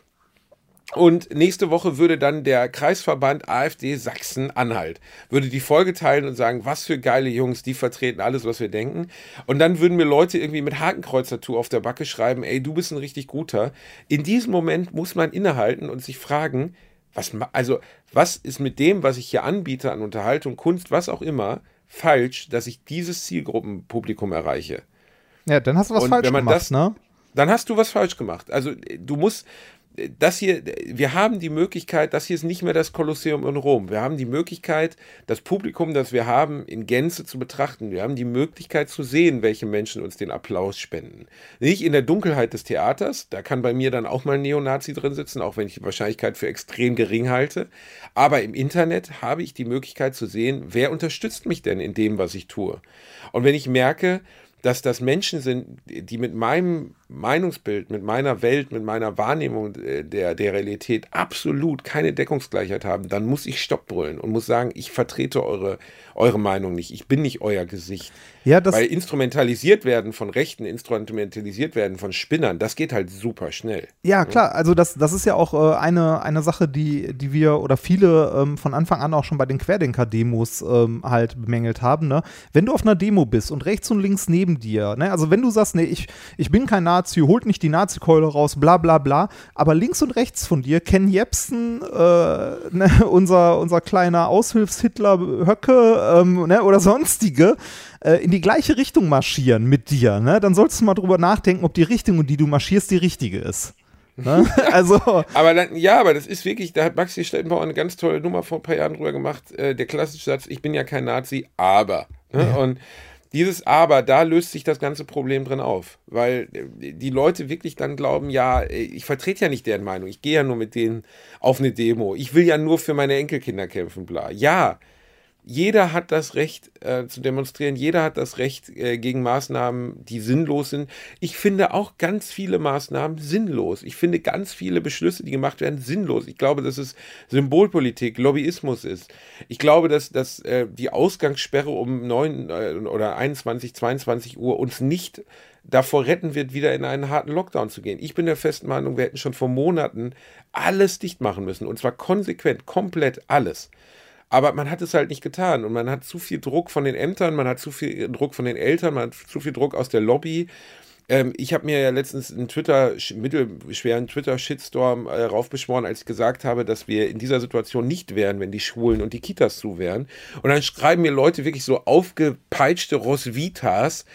Und nächste Woche würde dann der Kreisverband AfD Sachsen-Anhalt, würde die Folge teilen und sagen, was für geile Jungs, die vertreten alles, was wir denken. Und dann würden mir Leute irgendwie mit Hakenkreuz-Tattoo auf der Backe schreiben, ey, du bist ein richtig guter. In diesem Moment muss man innehalten und sich fragen, was, also, was ist mit dem, was ich hier anbiete an Unterhaltung, Kunst, was auch immer, falsch, dass ich dieses Zielgruppenpublikum erreiche? Ja, dann hast du was Und falsch wenn man gemacht, das- ne? dann hast du was falsch gemacht. Also du musst, das hier, wir haben die Möglichkeit, das hier ist nicht mehr das Kolosseum in Rom. Wir haben die Möglichkeit, das Publikum, das wir haben, in Gänze zu betrachten. Wir haben die Möglichkeit zu sehen, welche Menschen uns den Applaus spenden. Nicht in der Dunkelheit des Theaters, da kann bei mir dann auch mal ein Neonazi drin sitzen, auch wenn ich die Wahrscheinlichkeit für extrem gering halte. Aber im Internet habe ich die Möglichkeit zu sehen, wer unterstützt mich denn in dem, was ich tue. Und wenn ich merke, dass das Menschen sind, die mit meinem, Meinungsbild, mit meiner Welt, mit meiner Wahrnehmung äh, der, der Realität absolut keine Deckungsgleichheit haben, dann muss ich Stopp brüllen und muss sagen, ich vertrete eure, eure Meinung nicht. Ich bin nicht euer Gesicht. Ja, das, Weil instrumentalisiert werden von Rechten, instrumentalisiert werden von Spinnern, das geht halt super schnell. Ja, klar, also das, das ist ja auch äh, eine, eine Sache, die, die wir oder viele ähm, von Anfang an auch schon bei den Querdenker-Demos ähm, halt bemängelt haben. Ne? Wenn du auf einer Demo bist und rechts und links neben dir, ne? also wenn du sagst, nee, ich, ich bin kein Nazi, holt nicht die Nazi-Keule raus, bla bla bla, aber links und rechts von dir, Ken Jebsen, äh, ne? [laughs] unser, unser kleiner Aushilfs-Hitler Höcke ähm, ne? oder sonstige, äh, in die gleiche Richtung marschieren mit dir, ne? dann solltest du mal drüber nachdenken, ob die Richtung, in die du marschierst, die richtige ist. Ne? [laughs] Also, Aber dann, ja, aber das ist wirklich, da hat Maxi Stettenbauer eine ganz tolle Nummer vor ein paar Jahren drüber gemacht. Äh, der klassische Satz, ich bin ja kein Nazi, aber. Ne? Und dieses Aber, da löst sich das ganze Problem drin auf. Weil äh, die Leute wirklich dann glauben, ja, äh, ich vertrete ja nicht deren Meinung, ich gehe ja nur mit denen auf eine Demo. Ich will ja nur für meine Enkelkinder kämpfen, bla. Ja, jeder hat das Recht äh, zu demonstrieren, jeder hat das Recht äh, gegen Maßnahmen, die sinnlos sind. Ich finde auch ganz viele Maßnahmen sinnlos. Ich finde ganz viele Beschlüsse, die gemacht werden, sinnlos. Ich glaube, dass es Symbolpolitik, Lobbyismus ist. Ich glaube, dass, dass äh, die Ausgangssperre um 9 äh, oder 21, 22 Uhr uns nicht davor retten wird, wieder in einen harten Lockdown zu gehen. Ich bin der festen Meinung, wir hätten schon vor Monaten alles dicht machen müssen. Und zwar konsequent, komplett alles. Aber man hat es halt nicht getan und man hat zu viel Druck von den Ämtern, man hat zu viel Druck von den Eltern, man hat zu viel Druck aus der Lobby. Ähm, ich habe mir ja letztens einen Twitter, mittelschweren Twitter-Shitstorm äh, raufbeschworen, als ich gesagt habe, dass wir in dieser Situation nicht wären, wenn die Schulen und die Kitas zu wären. Und dann schreiben mir Leute wirklich so aufgepeitschte Rosvitas,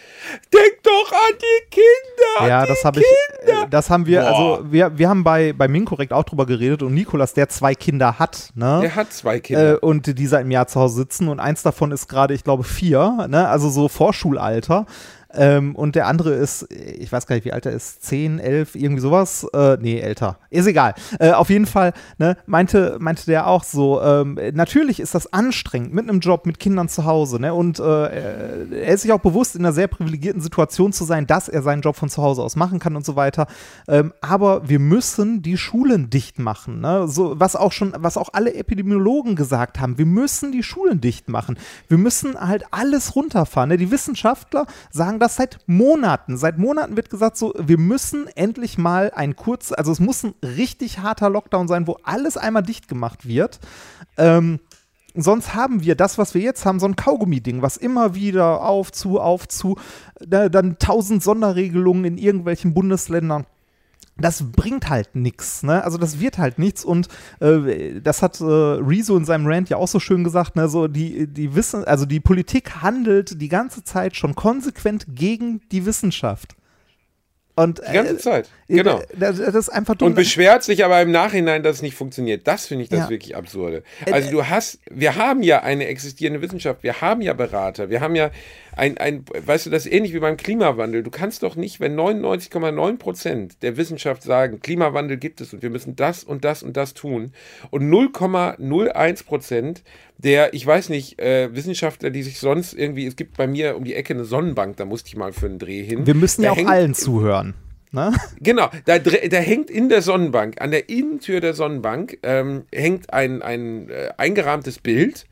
denk doch an die Kinder! ja, die das habe ich, äh, das haben wir, Boah. also wir, wir haben bei, bei Minkorrekt auch drüber geredet und Nikolas, der zwei Kinder hat, ne? Der hat zwei Kinder. Äh, und die seit einem Jahr zu Hause sitzen und eins davon ist gerade, ich glaube, vier, ne? also so Vorschulalter. Ähm, und der andere ist, ich weiß gar nicht, wie alt er ist, 10, 11, irgendwie sowas. Äh, nee, älter. Ist egal. Äh, auf jeden Fall, ne, meinte, meinte der auch so, ähm, natürlich ist das anstrengend mit einem Job, mit Kindern zu Hause, ne? Und äh, er ist sich auch bewusst, in einer sehr privilegierten Situation zu sein, dass er seinen Job von zu Hause aus machen kann und so weiter. Ähm, aber wir müssen die Schulen dicht machen, ne? So, was auch schon, was auch alle Epidemiologen gesagt haben, wir müssen die Schulen dicht machen. Wir müssen halt alles runterfahren. Ne? Die Wissenschaftler sagen das seit Monaten. Seit Monaten wird gesagt, so, wir müssen endlich mal ein kurz, also es muss ein richtig harter Lockdown sein, wo alles einmal dicht gemacht wird. Ähm, sonst haben wir das, was wir jetzt haben, so ein Kaugummi-Ding, was immer wieder auf, zu, auf, zu, da, dann tausend Sonderregelungen in irgendwelchen Bundesländern. Das bringt halt nichts, ne? Also das wird halt nichts und äh, das hat äh, Rezo in seinem Rant ja auch so schön gesagt, ne? So die die Wissen, also die Politik handelt die ganze Zeit schon konsequent gegen die Wissenschaft. Und die ganze äh, Zeit. äh, Genau. Das, das ist einfach dumm. Und beschwert sich aber im Nachhinein, dass es nicht funktioniert. Das finde ich das Ja. wirklich absurde. Also du hast, wir haben ja eine existierende Wissenschaft, wir haben ja Berater, wir haben ja ein, ein weißt du, das ist ähnlich wie beim Klimawandel. Du kannst doch nicht, wenn 99,9 Prozent der Wissenschaft sagen, Klimawandel gibt es und wir müssen das und das und das tun und 0,01 Prozent der, ich weiß nicht, äh, Wissenschaftler, die sich sonst irgendwie, es gibt bei mir um die Ecke eine Sonnenbank, da musste ich mal für einen Dreh hin. wir müssen ja auch allen zuhören. Ne? Genau, da, da hängt in der Sonnenbank, an der Innentür der Sonnenbank, ähm, hängt ein, ein äh, eingerahmtes Bild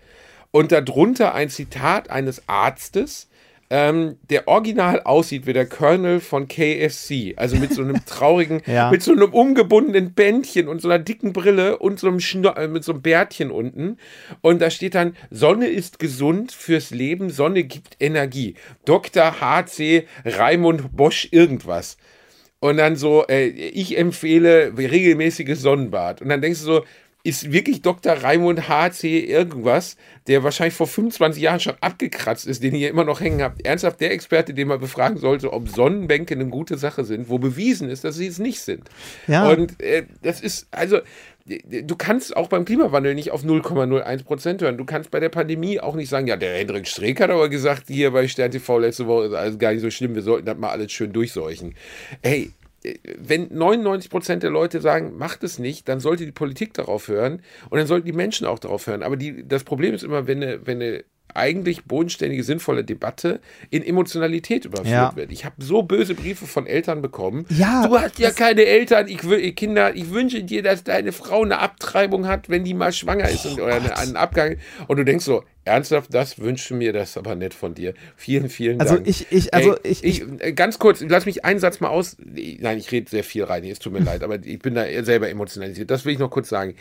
und darunter ein Zitat eines Arztes, ähm, der original aussieht wie der Colonel von KFC. Also mit so einem [laughs] traurigen, Ja. mit so einem umgebundenen Bändchen und so einer dicken Brille und so einem Schno äh, mit so einem Bärtchen unten. Und da steht dann, Sonne ist gesund fürs Leben, Sonne gibt Energie. Dr. HC Raimund Bosch irgendwas. Und dann so, äh, ich empfehle regelmäßiges Sonnenbad. Und dann denkst du so, ist wirklich Dr. Raimund HC irgendwas, der wahrscheinlich vor 25 Jahren schon abgekratzt ist, den ihr immer noch hängen habt. Ernsthaft der Experte, den man befragen sollte, ob Sonnenbänke eine gute Sache sind, wo bewiesen ist, dass sie es nicht sind. Ja. Und äh, das ist, also, du kannst auch beim Klimawandel nicht auf 0,01 Prozent hören. Du kannst bei der Pandemie auch nicht sagen, ja, der Hendrik Streeck hat aber gesagt, hier bei Stern TV letzte Woche ist alles gar nicht so schlimm, wir sollten das mal alles schön durchseuchen. Ey, wenn 99 Prozent der Leute sagen, macht es nicht, dann sollte die Politik darauf hören und dann sollten die Menschen auch darauf hören. Aber die, das Problem ist immer, wenn eine, wenn eine eigentlich bodenständige, sinnvolle Debatte in Emotionalität überführt Ja. wird. Ich habe so böse Briefe von Eltern bekommen. Ja, du hast ja keine Eltern, ich will, Kinder, ich wünsche dir, dass deine Frau eine Abtreibung hat, wenn die mal schwanger ist und, oder eine, einen Abgang. Und du denkst so, ernsthaft, das wünsche mir das aber nett von dir. Vielen, vielen Also Dank. ich- ich- also Ey, ich- ich, äh, ganz kurz, lass mich einen Satz mal aus. Nein, ich rede sehr viel rein, es tut mir [laughs] leid, aber ich bin da selber emotionalisiert. Das will ich noch kurz sagen.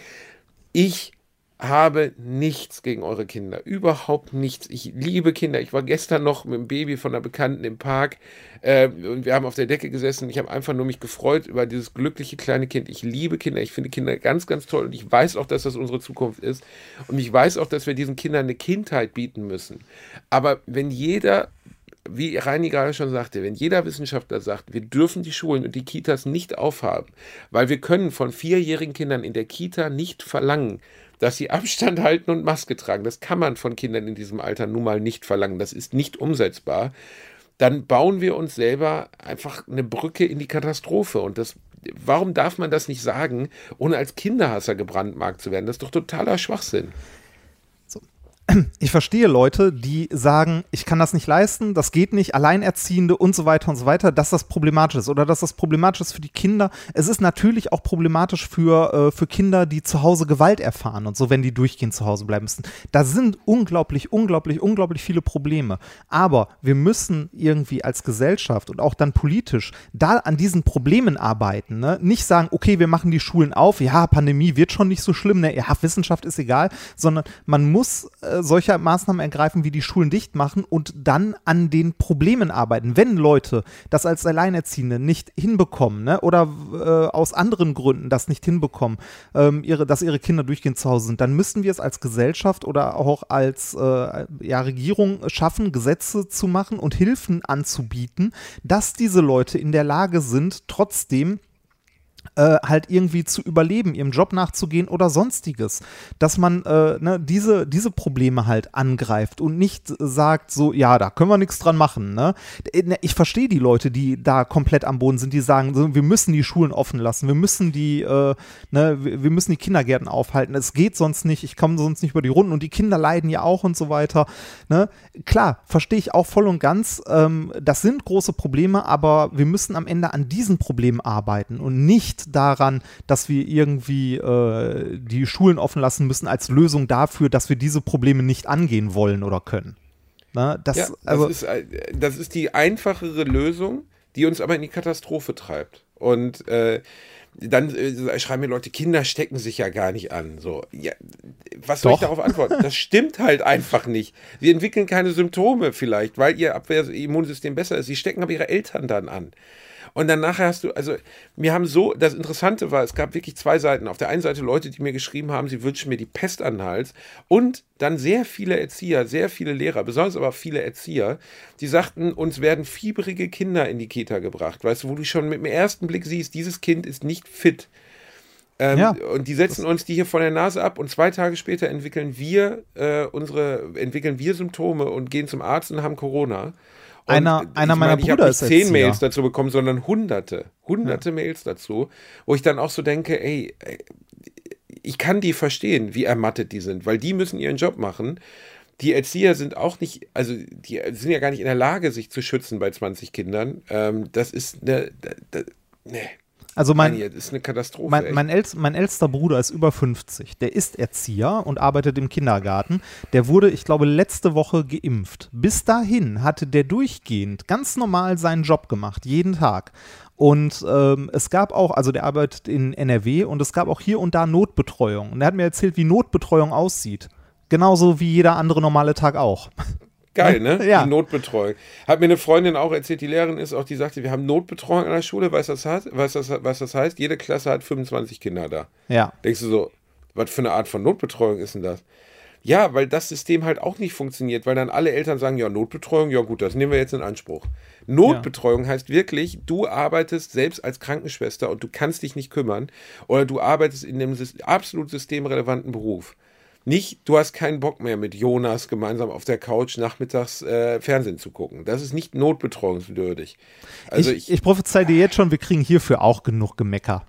Ich habe nichts gegen eure Kinder. Überhaupt nichts. Ich liebe Kinder. Ich war gestern noch mit dem Baby von einer Bekannten im Park äh, und wir haben auf der Decke gesessen. Ich habe einfach nur mich gefreut über dieses glückliche kleine Kind. Ich liebe Kinder. Ich finde Kinder ganz, ganz toll und ich weiß auch, dass das unsere Zukunft ist. Und ich weiß auch, dass wir diesen Kindern eine Kindheit bieten müssen. Aber wenn jeder wie Reini gerade schon sagte, wenn jeder Wissenschaftler sagt, wir dürfen die Schulen und die Kitas nicht aufhaben, weil wir können von vierjährigen Kindern in der Kita nicht verlangen, dass sie Abstand halten und Maske tragen. Das kann man von Kindern in diesem Alter nun mal nicht verlangen. Das ist nicht umsetzbar. Dann bauen wir uns selber einfach eine Brücke in die Katastrophe. Und das, warum darf man das nicht sagen, ohne als Kinderhasser gebrandmarkt zu werden? Das ist doch totaler Schwachsinn. Ich verstehe Leute, die sagen, ich kann das nicht leisten, das geht nicht, Alleinerziehende und so weiter und so weiter, dass das problematisch ist oder dass das problematisch ist für die Kinder. Es ist natürlich auch problematisch für, äh, für Kinder, die zu Hause Gewalt erfahren und so, wenn die durchgehend zu Hause bleiben müssen. Da sind unglaublich, unglaublich, unglaublich viele Probleme. Aber wir müssen irgendwie als Gesellschaft und auch dann politisch da an diesen Problemen arbeiten. Ne? Nicht sagen, okay, wir machen die Schulen auf, ja, Pandemie wird schon nicht so schlimm, ne? ja, Wissenschaft ist egal, sondern man muss äh, solche Maßnahmen ergreifen, wie die Schulen dicht machen und dann an den Problemen arbeiten. Wenn Leute das als Alleinerziehende nicht hinbekommen ne? oder äh, aus anderen Gründen das nicht hinbekommen, ähm, ihre, dass ihre Kinder durchgehend zu Hause sind, dann müssen wir es als Gesellschaft oder auch als äh, ja, Regierung schaffen, Gesetze zu machen und Hilfen anzubieten, dass diese Leute in der Lage sind, trotzdem äh, halt irgendwie zu überleben, ihrem Job nachzugehen oder sonstiges. Dass man äh, ne, diese, diese Probleme halt angreift und nicht sagt, so, ja, da können wir nichts dran machen. Ne? Ich verstehe die Leute, die da komplett am Boden sind, die sagen, wir müssen die Schulen offen lassen, wir müssen die, äh, ne, wir müssen die Kindergärten aufhalten. Es geht sonst nicht, ich komme sonst nicht über die Runden und die Kinder leiden ja auch und so weiter. Ne? Klar, verstehe ich auch voll und ganz. Ähm, das sind große Probleme, aber wir müssen am Ende an diesen Problemen arbeiten und nicht daran, dass wir irgendwie äh, die Schulen offen lassen müssen als Lösung dafür, dass wir diese Probleme nicht angehen wollen oder können. Na, das, Ja, das, also, ist, äh, das ist die einfachere Lösung, die uns aber in die Katastrophe treibt. Und äh, dann äh, schreiben mir Leute, Kinder stecken sich ja gar nicht an. So, ja, was soll ich Doch. darauf antworten? Das stimmt halt einfach nicht. Sie entwickeln keine Symptome vielleicht, weil ihr Abwehr-Immunsystem besser ist. Sie stecken aber ihre Eltern dann an. Und dann nachher hast du, also mir haben so, das Interessante war, es gab wirklich zwei Seiten. Auf der einen Seite Leute, die mir geschrieben haben, sie wünschen mir die Pest an den Hals. Und dann sehr viele Erzieher, sehr viele Lehrer, besonders aber viele Erzieher, die sagten, uns werden fieberige Kinder in die Kita gebracht. Weißt du, wo du schon mit dem ersten Blick siehst, dieses Kind ist nicht fit. Ähm, Ja. Und die setzen uns die hier von der Nase ab und zwei Tage später entwickeln wir äh, unsere, entwickeln wir Symptome und gehen zum Arzt und haben Corona. Und Einer- ich einer meiner meine, ich Brüder nicht ist zehn Erzieher. Mails dazu bekommen, sondern hunderte, hunderte Mails dazu, wo ich dann auch so denke, ey, ey, ich kann die verstehen, wie ermattet die sind, weil die müssen ihren Job machen. Die Erzieher sind auch nicht, also die sind ja gar nicht in der Lage, sich zu schützen bei 20 Kindern. Ähm, das ist eine, da, da, nee. Also mein, das ist eine Katastrophe. Mein, mein, ältest, mein ältester Bruder ist über 50. Der ist Erzieher und arbeitet im Kindergarten. Der wurde, ich glaube, letzte Woche geimpft. Bis dahin hatte der durchgehend ganz normal seinen Job gemacht, jeden Tag. Und ähm, es gab auch, also der arbeitet in NRW und es gab auch hier und da Notbetreuung. Und er hat mir erzählt, wie Notbetreuung aussieht. Genauso wie jeder andere normale Tag auch. [laughs] Geil, ne? [laughs] Ja. Die Notbetreuung. Hat mir eine Freundin auch erzählt, die Lehrerin ist auch, die sagte, wir haben Notbetreuung an der Schule, weißt du, was das, heißt? weißt, du, was, das heißt? Jede Klasse hat 25 Kinder da. Ja. Denkst du so, was für eine Art von Notbetreuung ist denn das? Ja, weil das System halt auch nicht funktioniert, weil dann alle Eltern sagen, ja, Notbetreuung, ja gut, das nehmen wir jetzt in Anspruch. Notbetreuung heißt wirklich, du arbeitest selbst als Krankenschwester und du kannst dich nicht kümmern oder du arbeitest in einem absolut systemrelevanten Beruf. Nicht, du hast keinen Bock mehr mit Jonas gemeinsam auf der Couch nachmittags äh, Fernsehen zu gucken. Das ist nicht notbetreuungswürdig. Also ich, ich, prophezei dir jetzt schon, wir kriegen hierfür auch genug Gemecker.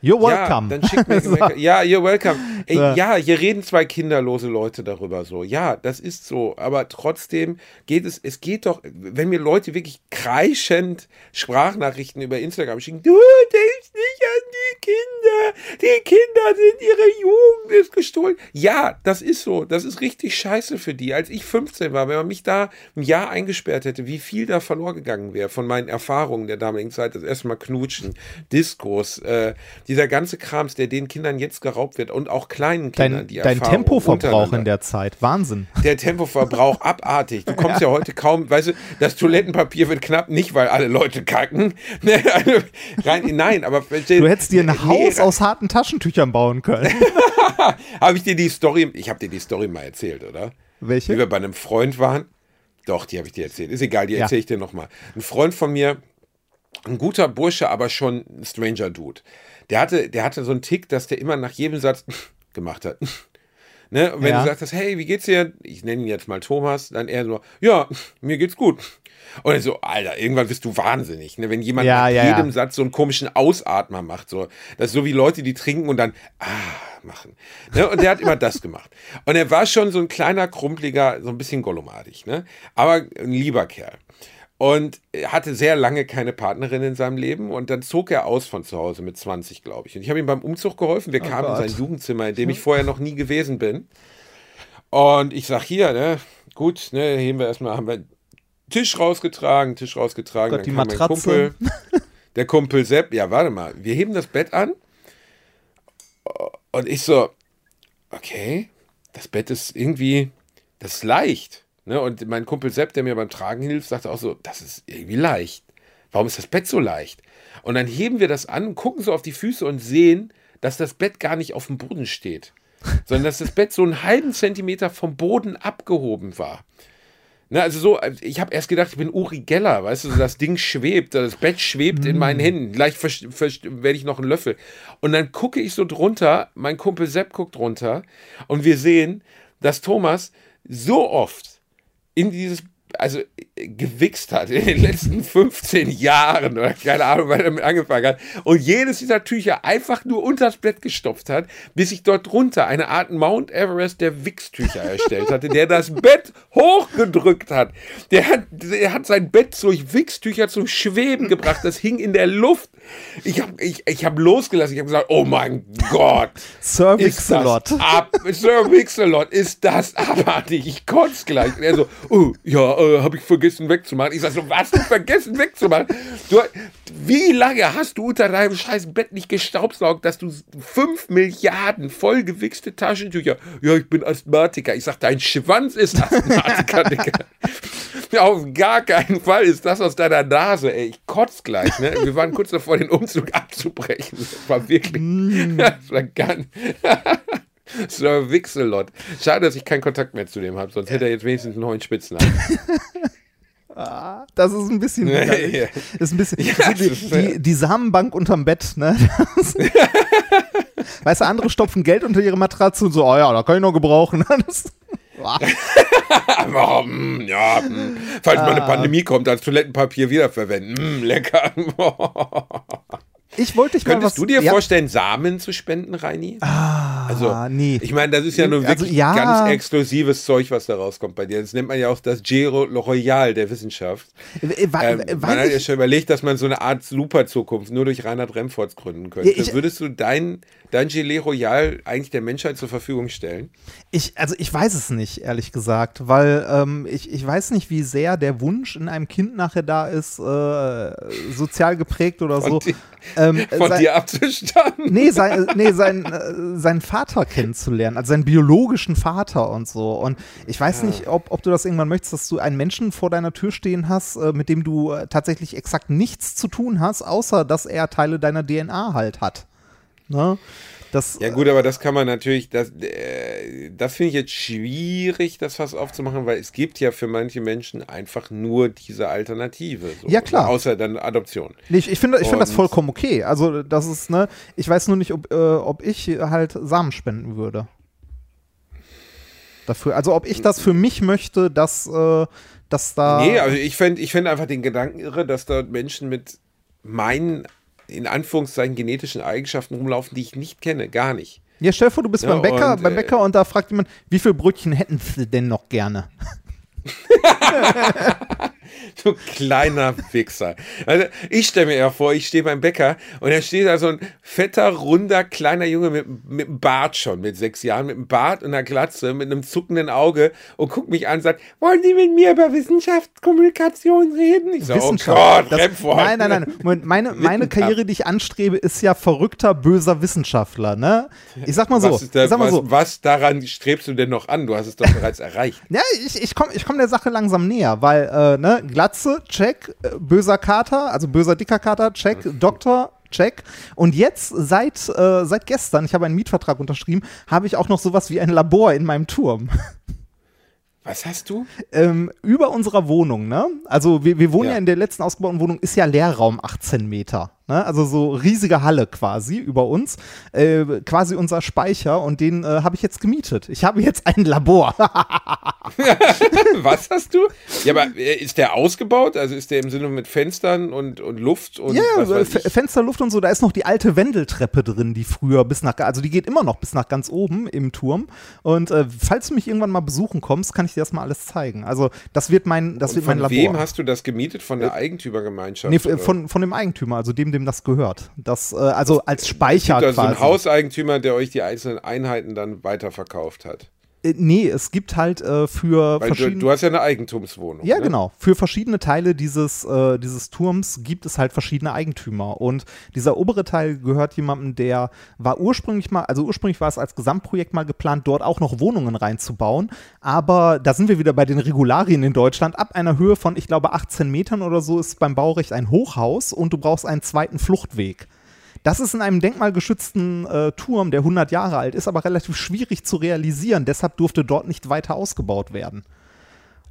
You're welcome. Ja, dann schickt [laughs] mir So. ja, you're welcome. Ey, Ja. ja. hier reden zwei kinderlose Leute darüber so. Ja, das ist so. Aber trotzdem geht es, es geht doch, wenn mir Leute wirklich kreischend Sprachnachrichten über Instagram schicken, du denkst nicht an die Kinder. Die Kinder sind, ihre Jugend ist gestohlen. Ja, das ist so. Das ist richtig scheiße für die. Als ich 15 war, wenn man mich da ein Jahr eingesperrt hätte, wie viel da verloren gegangen wäre von meinen Erfahrungen der damaligen Zeit. Das erste Mal knutschen, Diskos, äh, dieser ganze Krams, der den Kindern jetzt geraubt wird und auch kleinen Kindern, Dein, die dein Erfahrung Tempoverbrauch in der Zeit. Wahnsinn. Der Tempoverbrauch [laughs] abartig. Du kommst ja. heute kaum, weißt du, das Toilettenpapier wird knapp, nicht weil alle Leute kacken. [laughs] Ne, also, Rein, nein, aber Du hättest dir ein Haus Nee, aus harten Taschentüchern bauen können. [laughs] Habe ich dir die Story, ich habe dir die Story mal erzählt, oder? Welche? Wie wir bei einem Freund waren. Doch, die habe ich dir erzählt. Ist egal, die Ja. erzähle ich dir nochmal. Ein Freund von mir, ein guter Bursche, aber schon ein Stranger Dude. Der hatte, der hatte so einen Tick, dass der immer nach jedem Satz [laughs] gemacht hat. [laughs] Ne? Und wenn Ja. du sagst, hey, wie geht's dir? Ich nenne ihn jetzt mal Thomas, dann er so, ja, mir geht's gut. Und er so, Alter, irgendwann bist du wahnsinnig, ne? wenn jemand Ja, nach ja, jedem. Satz so einen komischen Ausatmer macht. So. Das ist so wie Leute, die trinken und dann ah machen. Ne? Und der hat immer das gemacht. Und er war schon so ein kleiner, krumpeliger, so ein bisschen gollumartig, ne? aber ein lieber Kerl. Und hatte sehr lange keine Partnerin in seinem Leben und dann zog er aus von zu Hause mit 20, glaube ich. Und ich habe ihm beim Umzug geholfen. Wir kamen in Oh Gott. sein Jugendzimmer, in dem ich vorher noch nie gewesen bin. Und ich sag hier, ne, gut, ne, heben wir erstmal, haben wir Tisch rausgetragen, Tisch rausgetragen. Gott, dann die kam mein Matratze. Kumpel, [laughs] der Kumpel Sepp, ja, warte mal, wir heben das Bett an. Und ich so, okay, das Bett ist irgendwie, das ist leicht. Ne? Und mein Kumpel Sepp, der mir beim Tragen hilft, sagte auch so, das ist irgendwie leicht. Warum ist das Bett so leicht? Und dann heben wir das an gucken so auf die Füße und sehen, dass das Bett gar nicht auf dem Boden steht, [laughs] sondern dass das Bett so einen halben Zentimeter vom Boden abgehoben war. Ne, also so, ich habe erst gedacht, ich bin Uri Geller, weißt du, das Ding schwebt, das Bett schwebt in meinen Händen, gleich werde ich noch einen Löffel. Und dann gucke ich so drunter, mein Kumpel Sepp guckt drunter und wir sehen, dass Thomas so oft in dieses, also äh, gewichst hat in den letzten 15 Jahren oder keine Ahnung, wann er damit angefangen hat und jedes dieser Tücher einfach nur unters Bett gestopft hat, bis sich dort drunter eine Art Mount Everest der Wichstücher erstellt hatte, der das Bett hochgedrückt hat. Der hat, der hat sein Bett durch Wichstücher zum Schweben gebracht, das hing in der Luft. Ich habe ich, ich hab losgelassen, ich habe gesagt, oh mein Gott. Sir ab, Sir Wixelot, ist das abartig? Ich kotze gleich. Und er so, oh, ja, äh, habe ich vergessen wegzumachen. Ich sag so, was, du vergessen wegzumachen? Du, wie lange hast du unter deinem scheiß Bett nicht gestaubsaugt, dass du fünf Milliarden vollgewichste Taschentücher, ja, ich bin Asthmatiker. Ich sag, dein Schwanz ist Asthmatiker, [laughs] Digga. Auf gar keinen Fall ist das aus deiner Nase, ey. Ich kotz gleich, ne? Wir waren kurz davor, den Umzug abzubrechen. Das war wirklich, [laughs] das war ganz, Sir Wixelot. Schade, dass ich keinen Kontakt mehr zu dem habe, sonst hätte er jetzt wenigstens einen neuen Spitznamen. [laughs] Das ist ein bisschen. Widerlich. ja. Ist ein bisschen. Ja, die, ist, die, die Samenbank unterm Bett, ne? [laughs] Weißt du, andere stopfen Geld unter ihre Matratze und so, oh ja, da kann ich noch gebrauchen. Oh, [laughs] mm, ja, mm. falls mal eine Pandemie kommt, als Toilettenpapier wiederverwenden. Mm, lecker. ich wollte dich mal was. Könntest du dir ja, vorstellen, Samen zu spenden, Reini? also, nee. ich meine, das ist ja nur Also, wirklich ja. ganz exklusives Zeug, was da rauskommt bei dir. Das nennt man ja auch das Giro Royal der Wissenschaft. Wei- Ähm, man hat ja schon überlegt, dass man so eine Art Super-Zukunft nur durch Reinhard Remforts gründen könnte. Ja, ich- Würdest du dein, dein Gelee Royal eigentlich der Menschheit zur Verfügung stellen? Ich, also ich weiß es nicht, ehrlich gesagt, weil ähm, ich, ich weiß nicht, wie sehr der Wunsch in einem Kind nachher da ist, äh, sozial geprägt oder so. Von, di Ähm, von sein- dir abzustammen? Nee, sein, nee sein, äh, seinen Vater kennenzulernen, also seinen biologischen Vater und so. Und ich weiß nicht, ob, ob du das irgendwann möchtest, dass du einen Menschen vor deiner Tür stehen hast, äh, mit dem du äh, tatsächlich exakt nichts zu tun hast, außer dass er Teile deiner DNA halt hat. Ne? Das, Ja gut, aber das kann man natürlich, das, äh, das finde ich jetzt schwierig, das Fass aufzumachen, weil es gibt ja für manche Menschen einfach nur diese Alternative. So. Ja, klar. Außer dann Adoption. Nee, ich, ich finde ich find das vollkommen okay. Also, das ist, ne, ich weiß nur nicht, ob, äh, ob ich halt Samen spenden würde. Dafür. Also, ob ich das für mich möchte, dass, äh, dass da. Nee, also ich fände ich fänd einfach den Gedanken irre, dass dort Menschen mit meinen in Anführungszeichen genetischen Eigenschaften rumlaufen, die ich nicht kenne, gar nicht. Ja, stell dir vor, du bist Ja, beim Bäcker, und, beim äh, Bäcker und da fragt jemand, wie viele Brötchen hätten sie denn noch gerne? [laughs] [laughs] Du kleiner Wichser. Also ich stelle mir eher vor, ich stehe beim Bäcker und da steht da so ein fetter, runder, kleiner Junge mit, mit einem Bart schon, mit sechs Jahren, mit einem Bart und einer Glatze, mit einem zuckenden Auge und guckt mich an und sagt, wollen Sie mit mir über Wissenschaftskommunikation reden? Ich sage, oh Gott, Das- Remford. nein, nein, nein. Moment, meine, [laughs] meine. Karriere, die ich anstrebe, ist ja verrückter, böser Wissenschaftler, ne? Ich sag mal so, Was, da, sag mal was, so. was daran strebst du denn noch an? Du hast es doch bereits [laughs] erreicht. Ja, ich, ich komme ich komm der Sache langsam näher, weil, äh, ne, Glatze, check, äh, böser Kater, also böser dicker Kater, check, Doktor, check. Und jetzt, seit, äh, seit gestern, ich habe einen Mietvertrag unterschrieben, habe ich auch noch sowas wie ein Labor in meinem Turm. [laughs] Was hast du? ähm, über unserer Wohnung, ne? Also wir, wir wohnen ja. Ja. in der letzten ausgebauten Wohnung, ist ja Leerraum 18 Meter. Ne? Also so riesige Halle quasi über uns. Äh, quasi unser Speicher und den äh, habe ich jetzt gemietet. Ich habe jetzt ein Labor. [laughs] Was hast du? Ja, aber äh, ist der ausgebaut? Also ist der im Sinne mit Fenstern und, und Luft und Ja, was ja, weiß Fe- ich? Fensterluft und so, da ist noch die alte Wendeltreppe drin, die früher bis nach, also die geht immer noch bis nach ganz oben im Turm. Und äh, falls du mich irgendwann mal besuchen kommst, kann ich dir das mal alles zeigen. Also das wird mein, das Und wird mein von Labor. wem hast du das gemietet? Von der Eigentümergemeinschaft? nee, oder? von, von dem Eigentümer, also dem, dem das gehört. Das, äh, also als Es Speicher gibt also quasi. einen Hauseigentümer, der euch die einzelnen Einheiten dann weiterverkauft hat. Äh, nee, es gibt halt äh, für Weil du, verschiedene. du hast ja eine Eigentumswohnung. ja, ne? genau. Für verschiedene Teile dieses, äh, dieses Turms gibt es halt verschiedene Eigentümer. Und dieser obere Teil gehört jemandem, der war ursprünglich mal, also ursprünglich war es als Gesamtprojekt mal geplant, dort auch noch Wohnungen reinzubauen. Aber da sind wir wieder bei den Regularien in Deutschland. Ab einer Höhe von, ich glaube, 18 Metern oder so ist beim Baurecht ein Hochhaus und du brauchst einen zweiten Fluchtweg. Das ist in einem denkmalgeschützten äh, Turm, der 100 Jahre alt ist, aber relativ schwierig zu realisieren. Deshalb durfte dort nicht weiter ausgebaut werden.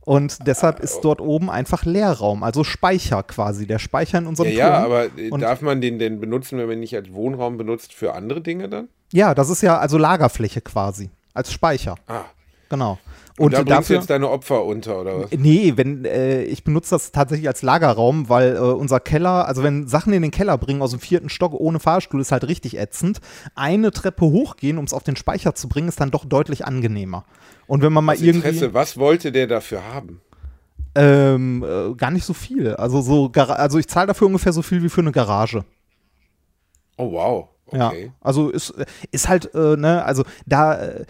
Und deshalb ist dort oben einfach Leerraum, also Speicher quasi, der Speicher in Ja, unserem ja, Turm. aber äh, Und- darf man den denn benutzen, wenn man ihn nicht als Wohnraum benutzt, für andere Dinge dann? Ja, das ist ja also Lagerfläche quasi, als Speicher. Ah. Genau. Und, Und, da bringst du dafür. jetzt deine Opfer unter, oder was? Nee, wenn äh, ich benutze das tatsächlich als Lagerraum, weil äh, unser Keller, also wenn Sachen in den Keller bringen aus dem vierten Stock ohne Fahrstuhl, ist halt richtig ätzend. Eine Treppe hochgehen, um es auf den Speicher zu bringen, ist dann doch deutlich angenehmer. Und wenn man mal Das irgendwie Interesse, was wollte der dafür haben? ähm, äh, gar nicht so viel, also so, also ich zahle dafür ungefähr so viel wie für eine Garage. Oh, wow. Ja, Okay. also ist, ist halt, äh, ne, also da, äh,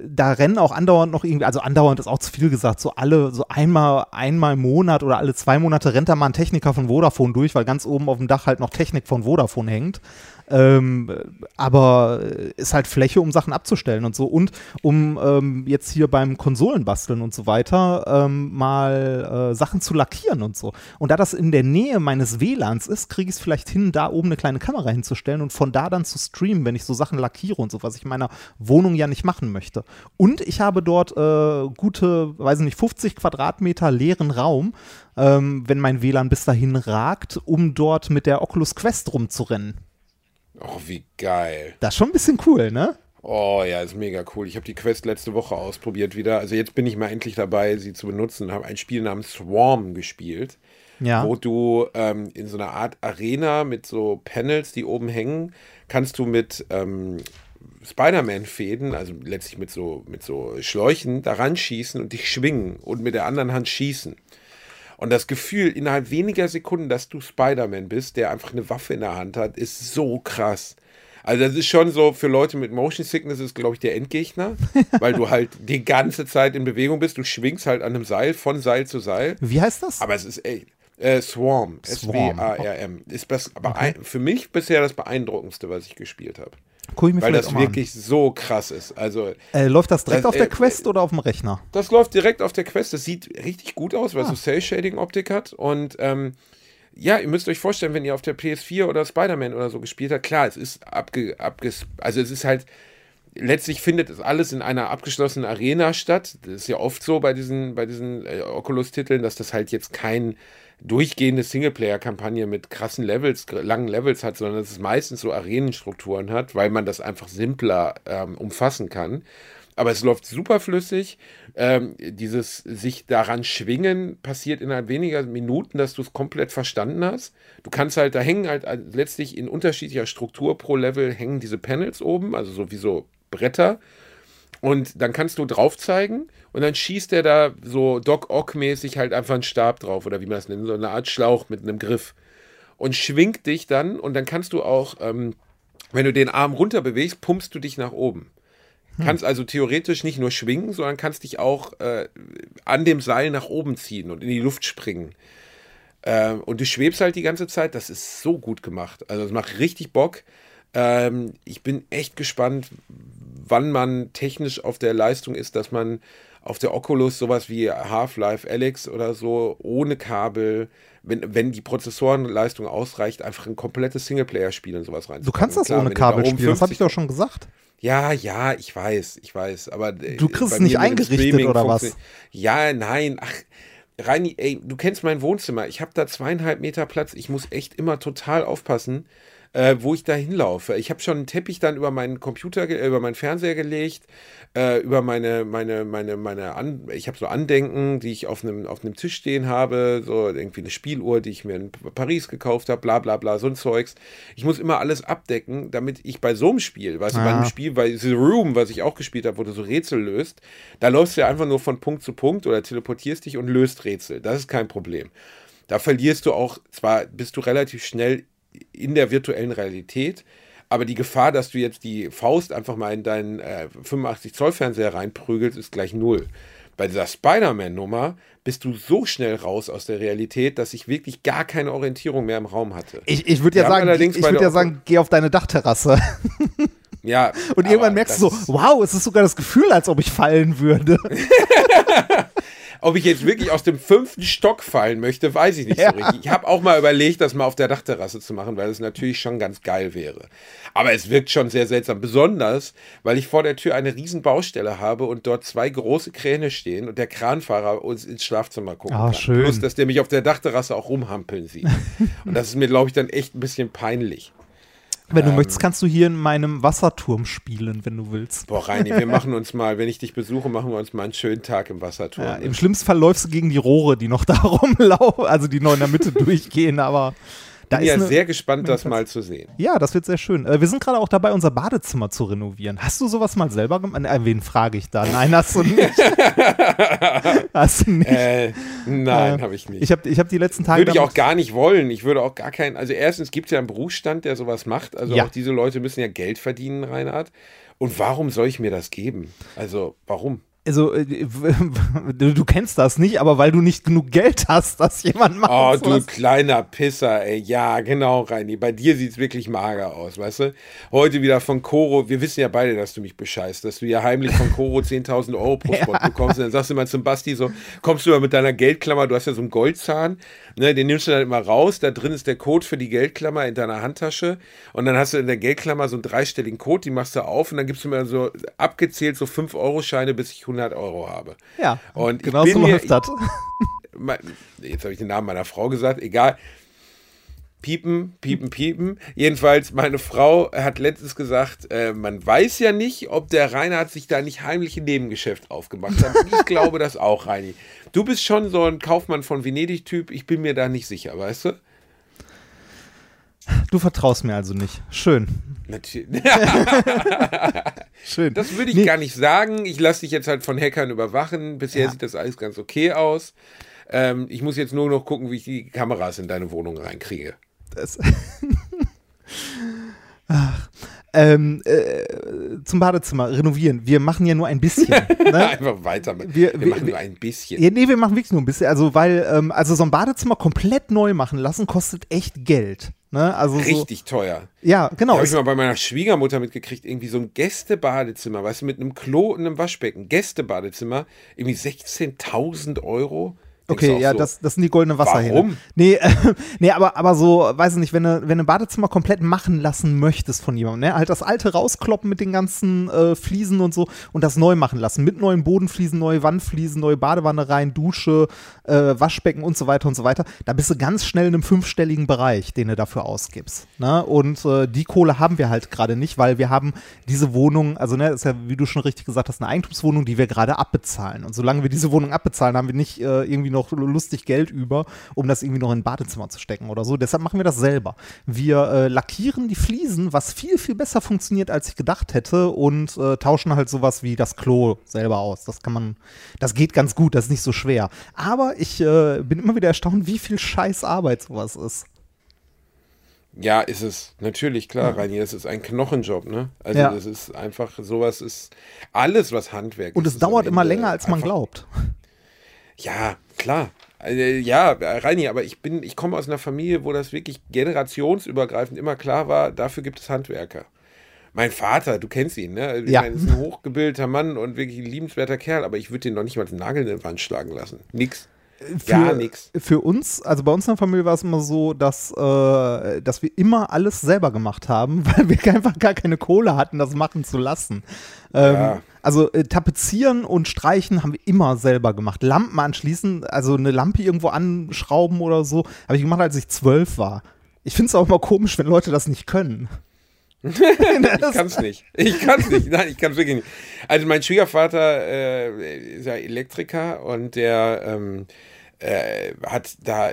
da rennen auch andauernd noch irgendwie, also andauernd ist auch zu viel gesagt, so alle, so einmal, einmal im Monat oder alle zwei Monate rennt da mal ein Techniker von Vodafone durch, weil ganz oben auf dem Dach halt noch Technik von Vodafone hängt. Ähm, aber äh, ist halt Fläche, um Sachen abzustellen und so. Und um ähm, jetzt hier beim Konsolenbasteln und so weiter ähm, mal äh, Sachen zu lackieren und so. Und da das in der Nähe meines WLANs ist, kriege ich es vielleicht hin, da oben eine kleine Kamera hinzustellen und von da dann zu streamen, wenn ich so Sachen lackiere und so, was ich in meiner Wohnung ja nicht machen möchte. Und ich habe dort äh, gute, weiß nicht, 50 Quadratmeter leeren Raum, ähm, wenn mein WLAN bis dahin ragt, um dort mit der Oculus Quest rumzurennen. Oh, wie geil. Das ist schon ein bisschen cool, ne? Oh ja, ist mega cool. Ich habe die Quest letzte Woche ausprobiert wieder. Also jetzt bin ich mal endlich dabei, sie zu benutzen. Habe ein Spiel namens Swarm gespielt, Ja. wo du ähm, in so einer Art Arena mit so Panels, die oben hängen, kannst du mit ähm, Spider-Man-Fäden, also letztlich mit so, mit so Schläuchen, daran schießen und dich schwingen und mit der anderen Hand schießen. Und das Gefühl, innerhalb weniger Sekunden, dass du Spider-Man bist, der einfach eine Waffe in der Hand hat, ist so krass. Also das ist schon so, für Leute mit Motion Sickness ist, glaube ich, der Endgegner, [laughs] weil du halt die ganze Zeit in Bewegung bist. Du schwingst halt an einem Seil, von Seil zu Seil. Wie heißt das? Aber es ist echt. Äh, Swarm, Swarm. Ist das, aber ein, für mich bisher das beeindruckendste, was ich gespielt habe. Guck ich mir Weil das wirklich so krass ist. Also, an. Äh, läuft das direkt Das, auf der äh, Quest oder auf dem Rechner? das läuft direkt auf der Quest. Das sieht richtig gut aus, weil Ah. es so Cell-Shading-Optik hat. Und ähm, ja, ihr müsst euch vorstellen, wenn ihr auf der PS4 oder Spider-Man oder so gespielt habt, klar, es ist abge, abges... Also es ist halt... Letztlich findet es alles in einer abgeschlossenen Arena statt. Das ist ja oft so bei diesen, bei diesen äh, Oculus-Titeln, dass das halt jetzt kein durchgehende Singleplayer-Kampagne mit krassen Levels, langen Levels hat, sondern dass es meistens so Arenenstrukturen hat, weil man das einfach simpler ähm, umfassen kann. aber es läuft super flüssig. Ähm, dieses sich daran schwingen passiert innerhalb weniger Minuten, dass du es komplett verstanden hast. Du kannst halt, da hängen halt äh, letztlich in unterschiedlicher Struktur pro Level hängen diese Panels oben, also so wie so Bretter. Und dann kannst du drauf zeigen und dann schießt er da so Doc Ock-mäßig halt einfach einen Stab drauf oder wie man das nennt, so eine Art Schlauch mit einem Griff. Und schwingt dich dann und dann kannst du auch, ähm, wenn du den Arm runter bewegst, pumpst du dich nach oben. Kannst also theoretisch nicht nur schwingen, sondern kannst dich auch äh, an dem Seil nach oben ziehen und in die Luft springen. Ähm, und du schwebst halt die ganze Zeit. Das ist so gut gemacht. Also es macht richtig Bock. Ähm, ich bin echt gespannt, wann man technisch auf der Leistung ist, dass man auf der Oculus sowas wie Half-Life Alex oder so ohne Kabel, wenn, wenn die Prozessorenleistung ausreicht, einfach ein komplettes Singleplayer-Spiel und sowas rein. Du kannst das Klar, ohne Kabel spielen, das habe 50 ich doch schon gesagt. ja, ja, ich weiß, ich weiß, aber äh, Du kriegst es nicht eingerichtet, oder was? Ja, nein, ach, Reini, ey, du kennst mein Wohnzimmer. Ich habe da zweieinhalb Meter Platz. Ich muss echt immer total aufpassen, äh, wo ich da hinlaufe. Ich habe schon einen Teppich dann über meinen Computer, äh, über meinen Fernseher gelegt, äh, über meine, meine, meine, meine, An ich habe so Andenken, die ich auf einem, auf einem Tisch stehen habe, so irgendwie eine Spieluhr, die ich mir in Paris gekauft habe, bla bla bla, so ein Zeugs. Ich muss immer alles abdecken, damit ich bei so einem Spiel, weißt du, bei einem Spiel, bei The Room, was ich auch gespielt habe, wo du so Rätsel löst, da läufst du ja einfach nur von Punkt zu Punkt oder teleportierst dich und löst Rätsel. Das ist kein Problem. Da verlierst du auch, zwar bist du relativ schnell in der virtuellen Realität, aber die Gefahr, dass du jetzt die Faust einfach mal in deinen äh, 85 Zoll Fernseher reinprügelst, ist gleich null. Bei dieser Spider-Man-Nummer bist du so schnell raus aus der Realität, dass ich wirklich gar keine Orientierung mehr im Raum hatte. Ich, ich würde ja sagen, ich würde der ja sagen, geh auf deine Dachterrasse. [laughs] Ja, Und irgendwann merkst du so, wow, es ist sogar das Gefühl, als ob ich fallen würde. [laughs] Ob ich jetzt wirklich aus dem fünften Stock fallen möchte, weiß ich nicht Ja. so richtig. Ich habe auch mal überlegt, das mal auf der Dachterrasse zu machen, weil das natürlich schon ganz geil wäre. Aber es wirkt schon sehr seltsam. Besonders, weil ich vor der Tür eine riesen Baustelle habe und dort zwei große Kräne stehen und der Kranfahrer uns ins Schlafzimmer gucken Ah, kann. schön. Plus, dass der mich auf der Dachterrasse auch rumhampeln sieht. [laughs] und das ist mir, glaube ich, dann echt ein bisschen peinlich. Wenn du Ähm. möchtest, kannst du hier in meinem Wasserturm spielen, wenn du willst. Boah, Reini, wir [laughs] machen uns mal, wenn ich dich besuche, machen wir uns mal einen schönen Tag im Wasserturm. Ja, Im schlimmsten Fall läufst du gegen die Rohre, die noch [laughs] da rumlaufen, also die noch in der Mitte [laughs] durchgehen, aber da bin ja eine, sehr gespannt, das mal zu sehen. Ja, das wird sehr schön. Äh, wir sind gerade auch dabei, unser Badezimmer zu renovieren. Hast du sowas mal selber gemacht? Äh, wen frage ich da? Nein, hast du nicht. [laughs] hast du nicht. Äh, nein, Äh, habe ich nicht. Ich habe ich hab die letzten Tage. würde ich auch gar nicht wollen. Ich würde auch gar keinen. Also erstens gibt es ja einen Berufsstand, der sowas macht. Also Ja. auch diese Leute müssen ja Geld verdienen, Reinhard. Und warum soll ich mir das geben? Also warum? Also, äh, du, kennst das nicht, aber weil du nicht genug Geld hast, dass jemand macht. Oh, du sowas. kleiner Pisser, ey. Ja, genau, Reini. Bei dir sieht es wirklich mager aus, weißt du? Heute wieder von Coro. Wir wissen ja beide, dass du mich bescheißt, dass du ja heimlich von Coro 10.000 [laughs] Euro pro Spot bekommst. Und dann sagst du mal zum Basti so, kommst du mal mit deiner Geldklammer, du hast ja so einen Goldzahn, ne, den nimmst du dann immer raus. Da drin ist der Code für die Geldklammer in deiner Handtasche. Und dann hast du in der Geldklammer so einen dreistelligen Code, die machst du auf und dann gibst du mir so abgezählt so 5-Euro-Scheine, bis ich 100 Euro habe. Ja, Und genau so läuft das. [laughs] jetzt habe ich den Namen meiner Frau gesagt, egal. Piepen, piepen, piepen. Jedenfalls, meine Frau hat letztens gesagt, äh, man weiß ja nicht, ob der Reinhard sich da nicht heimlich ein Nebengeschäft aufgemacht hat. Ich glaube das auch, Reini. Du bist schon so ein Kaufmann von Venedig-Typ. Ich bin mir da nicht sicher, weißt du? Du vertraust mir also nicht. Schön. Natürlich. Schön. Das würde ich Nee. gar nicht sagen. Ich lasse dich jetzt halt von Hackern überwachen. Bisher Ja. sieht das alles ganz okay aus. Ähm, ich muss jetzt nur noch gucken, wie ich die Kameras in deine Wohnung reinkriege. Das [laughs] Ach, ähm, äh, zum Badezimmer renovieren. Wir machen ja nur ein bisschen. [laughs] Ne? Einfach weiter. Wir, Wir- wir, wir- machen wir- nur ein bisschen. Ja, nee, wir machen wirklich nur ein bisschen. Also, weil, ähm, also so ein Badezimmer komplett neu machen lassen, kostet echt Geld. Ne? Also Richtig teuer. So, ja, genau. Habe ich mal bei meiner Schwiegermutter mitgekriegt, irgendwie so ein Gästebadezimmer, weißt du, mit einem Klo und einem Waschbecken. Gästebadezimmer, irgendwie 16.000 Euro. Okay, ja, so, das, das sind die goldenen Wasserhähne. Warum? Nee, äh, [laughs] nee aber, aber so, weiß ich nicht, wenn du, wenn du ein Badezimmer komplett machen lassen möchtest von jemandem, ne? Halt das alte rauskloppen mit den ganzen äh, Fliesen und so und das neu machen lassen. Mit neuen Bodenfliesen, neue Wandfliesen, neue Badewanne rein, Dusche, äh, Waschbecken und so weiter und so weiter. Da bist du ganz schnell in einem fünfstelligen Bereich, den du dafür ausgibst. Ne? Und äh, die Kohle haben wir halt gerade nicht, weil wir haben diese Wohnung, also ne, ist ja, wie du schon richtig gesagt hast, eine Eigentumswohnung, die wir gerade abbezahlen. Und solange wir diese Wohnung abbezahlen, haben wir nicht äh, irgendwie noch lustig Geld über, um das irgendwie noch in ein Badezimmer zu stecken oder so. Deshalb machen wir das selber. Wir äh, lackieren die Fliesen, was viel, viel besser funktioniert, als ich gedacht hätte, und äh, tauschen halt sowas wie das Klo selber aus. Das kann man, das geht ganz gut, das ist nicht so schwer. Aber ich äh, bin immer wieder erstaunt, wie viel scheiß Arbeit sowas ist. Ja, ist es. Natürlich, klar, Reini, das ist ein Knochenjob, ne? Also Ja. das ist einfach, sowas ist alles, was Handwerk Und ist. es ist am dauert immer länger, als man glaubt. Ja, klar. Äh, Ja, Reini, aber ich bin, ich komme aus einer Familie, wo das wirklich generationsübergreifend immer klar war, dafür gibt es Handwerker. Mein Vater, du kennst ihn, ne? Ich Ja. meine, ist ein hochgebildeter Mann und wirklich ein liebenswerter Kerl, aber ich würde den noch nicht mal den Nagel in die Wand schlagen lassen. Nix. Gar nix. Für uns, also bei uns in der Familie war es immer so, dass, äh, dass wir immer alles selber gemacht haben, [laughs] weil wir einfach gar keine Kohle hatten, das machen zu lassen. Ähm, Ja. Also äh, tapezieren und streichen haben wir immer selber gemacht. Lampen anschließen, also eine Lampe irgendwo anschrauben oder so, habe ich gemacht, als ich zwölf war. Ich finde es auch immer komisch, wenn Leute das nicht können. [laughs] Ich kann's nicht. Ich kann's nicht. Nein, ich kann's wirklich nicht. Also mein Schwiegervater äh, ist ja Elektriker und der ähm, äh, hat da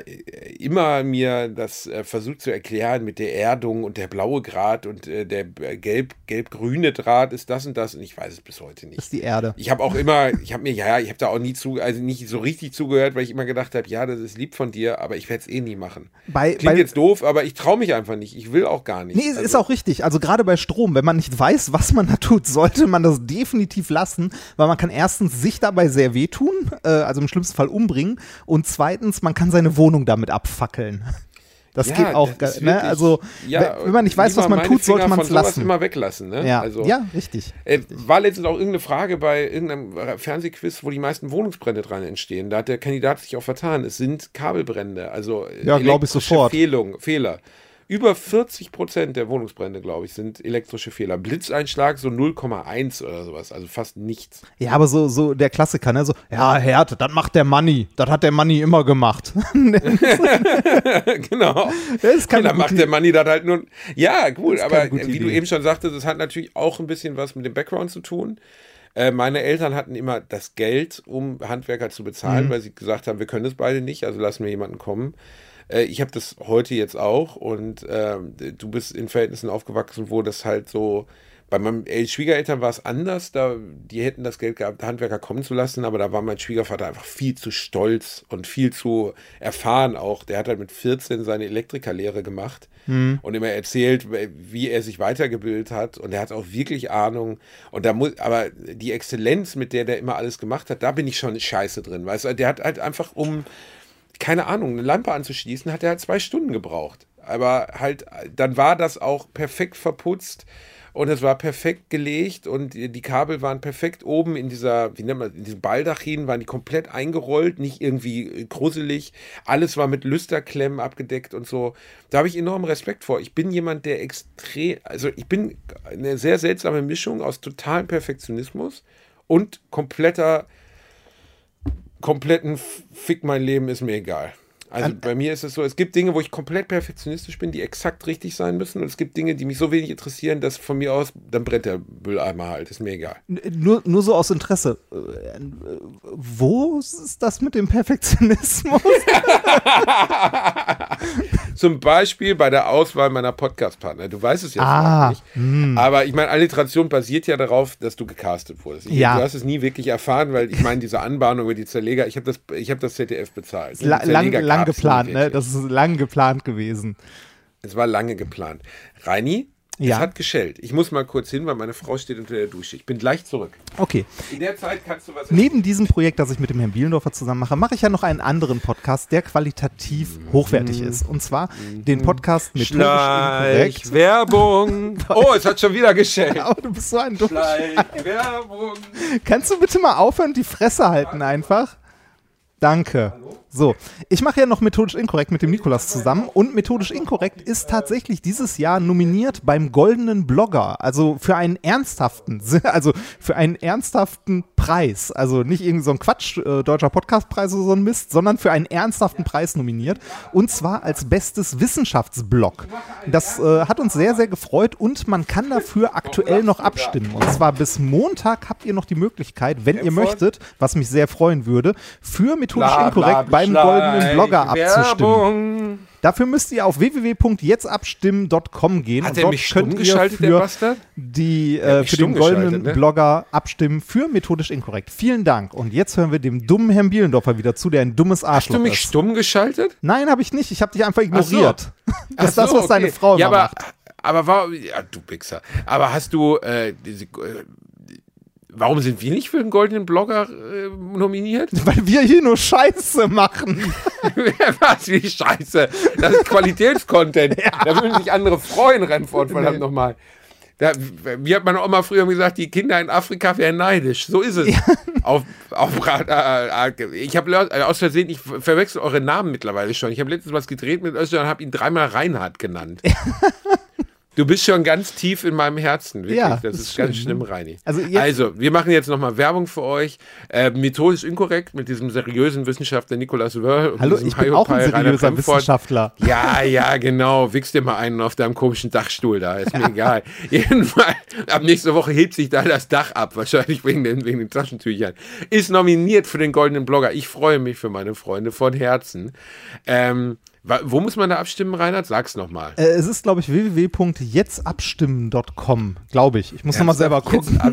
immer mir das äh, versucht zu erklären mit der Erdung und der blaue Draht und äh, der gelb gelb-grüne Draht ist das und das und ich weiß es bis heute nicht. ist die Erde. Ich habe auch immer, ich habe mir, ja, ich habe da auch nie zu, also nicht so richtig zugehört, weil ich immer gedacht habe, ja, das ist lieb von dir, aber ich werde es eh nie machen. Bei, Klingt bei, jetzt doof, aber ich traue mich einfach nicht. Ich will auch gar nicht. Nee, es ist Also- auch richtig. Also gerade bei Strom, wenn man nicht weiß, was man da tut, sollte man das definitiv lassen, weil man kann erstens sich dabei sehr wehtun, äh, also im schlimmsten Fall umbringen, und zweitens, man kann seine Wohnung damit abfackeln. [laughs] Das Ja, geht auch, das ne? wirklich- Also ja, wenn man nicht weiß, was man tut, sollte Finger man von es lassen. immer weglassen, ne? Ja, also, ja, richtig. Äh, war letztens auch irgendeine Frage bei irgendeinem Fernsehquiz, wo die meisten Wohnungsbrände dran entstehen. Da hat der Kandidat sich auch vertan. Es sind Kabelbrände, also Ja, glaub ich sofort. Fehlung, Fehler. Über 40 Prozent der Wohnungsbrände, glaube ich, sind elektrische Fehler. Blitzeinschlag so 0,1 oder sowas, also fast nichts. Ja, aber so, so der Klassiker, ne? So, ja, Härte, das macht der Money. Das hat der Money immer gemacht. [laughs] [laughs] genau. Das ist keine Und dann macht der Manni das halt nur. Ja, gut, ist aber wie du Idee. eben schon sagtest, das hat natürlich auch ein bisschen was mit dem Background zu tun. Äh, meine Eltern hatten immer das Geld, um Handwerker zu bezahlen, Mhm. weil sie gesagt haben, wir können das beide nicht, also lassen wir jemanden kommen. Äh, ich habe das heute jetzt auch und ähm, du bist in Verhältnissen aufgewachsen, wo das halt so. Bei meinen El- Schwiegereltern war es anders, da, die hätten das Geld gehabt, Handwerker kommen zu lassen, aber da war mein Schwiegervater einfach viel zu stolz und viel zu erfahren auch. Der hat halt mit 14 seine Elektrikerlehre gemacht und immer erzählt, wie er sich weitergebildet hat und er hat auch wirklich Ahnung und da muss, aber die Exzellenz, mit der der immer alles gemacht hat, da bin ich schon scheiße drin, weißt du, der hat halt einfach um, keine Ahnung, eine Lampe anzuschließen, hat er halt zwei Stunden gebraucht. Aber halt, dann war das auch perfekt verputzt und es war perfekt gelegt und die Kabel waren perfekt oben in dieser, wie nennt man, in diesem Baldachin waren die komplett eingerollt, nicht irgendwie gruselig. Alles war mit Lüsterklemmen abgedeckt und so. Da habe ich enormen Respekt vor. Ich bin jemand, der extrem, also ich bin eine sehr seltsame Mischung aus totalem Perfektionismus und kompletter kompletten Fick mein Leben ist mir egal. Also bei mir ist es so, es gibt Dinge, wo ich komplett perfektionistisch bin, die exakt richtig sein müssen und es gibt Dinge, die mich so wenig interessieren, dass von mir aus, dann brennt der Mülleimer halt, ist mir egal. Nur, nur so aus Interesse. Äh, Wo ist das mit dem Perfektionismus? [laughs] [laughs] Zum Beispiel bei der Auswahl meiner Podcast-Partner. Du weißt es ja Ah, nicht. Aber ich meine, Alliteration basiert ja darauf, dass du gecastet wurdest. Ich, Ja. Du hast es nie wirklich erfahren, weil ich meine, diese Anbahnung über die Zerleger, ich habe das, ich hab das ZDF bezahlt. Die La lang, lang geplant, ne? Das ist lang geplant gewesen. Es war lange geplant. Reini, Ja. es hat geschellt. Ich muss mal kurz hin, weil meine Frau steht unter der Dusche. Ich bin gleich zurück. Okay. In der Zeit kannst du was Neben diesem Projekt, das ich mit dem Herrn Bielendorfer zusammen mache, mache ich ja noch einen anderen Podcast, der qualitativ hochwertig ist. Und zwar den Podcast mit inkorrekt. Werbung. [laughs] Oh, es hat schon wieder geschellt. Aber du bist so ein dummer Werbung. Kannst du bitte mal aufhören, die Fresse halten einfach? Danke. So, ich mache ja noch methodisch inkorrekt mit dem Nikolas zusammen und methodisch inkorrekt ist tatsächlich dieses Jahr nominiert beim goldenen Blogger, also für einen ernsthaften, [laughs] also für einen ernsthaften Preis, also nicht irgendwie so ein Quatsch äh, deutscher Podcastpreis oder so ein Mist, sondern für einen ernsthaften Preis nominiert und zwar als bestes Wissenschaftsblog. Das äh, hat uns sehr sehr gefreut und man kann dafür aktuell noch abstimmen. Und zwar bis Montag habt ihr noch die Möglichkeit, wenn ihr möchtet, was mich sehr freuen würde, für methodisch inkorrekt beim goldenen Blogger abzustimmen. Dafür müsst ihr auf www.jetztabstimmen.com gehen. Hat und dort mich könnt ihr für die äh, für den goldenen ne? Blogger abstimmen für methodisch inkorrekt. Vielen Dank. Und jetzt hören wir dem dummen Herrn Bielendorfer wieder zu, der ein dummes Hast Arschloch du mich ist. stumm geschaltet? Nein, habe ich nicht. Ich habe dich einfach so. ignoriert. Das ist Ach das, so, was deine okay. Frau ja, aber, macht. aber warum, ja, du Wichser. Aber hast du, äh, diese, äh, warum sind wir nicht für den goldenen Blogger äh, nominiert? [laughs] Weil wir hier nur Scheiße machen. [laughs] Was, wie scheiße. Das ist Qualitätscontent. [laughs] Da würden sich andere freuen, Rennfort, verdammt nochmal. Da, wie hat man auch mal früher gesagt, die Kinder in Afrika wären neidisch. So ist es. Auf, auf, äh, äh, ich habe äh, aus Versehen, ich verwechsel eure Namen mittlerweile schon. Ich habe letztens was gedreht mit Özcan und habe ihn dreimal Reinhard genannt. Du bist schon ganz tief in meinem Herzen, wirklich. Ja, das ist ist ganz schön, schlimm, ne? Reini. Also also, wir machen jetzt nochmal Werbung für euch. Äh, methodisch inkorrekt mit diesem seriösen Wissenschaftler Nikolaus Wörl. und Hallo, diesem ich bin auch ein seriöser. Wissenschaftler. Ja, ja, genau. Wichst dir mal einen auf deinem komischen Dachstuhl da. Ist mir [laughs] egal. Jedenfalls, ab nächste Woche hebt sich da das Dach ab. Wahrscheinlich wegen den, wegen den Taschentüchern. Ist nominiert für den Goldenen Blogger. Ich freue mich für meine Freunde von Herzen. Ähm, wo muss man da abstimmen, Reinhard? Sag's nochmal. Äh, es ist, glaube ich, www.jetztabstimmen.com, glaube ich. Ich muss nochmal selber gucken. [laughs]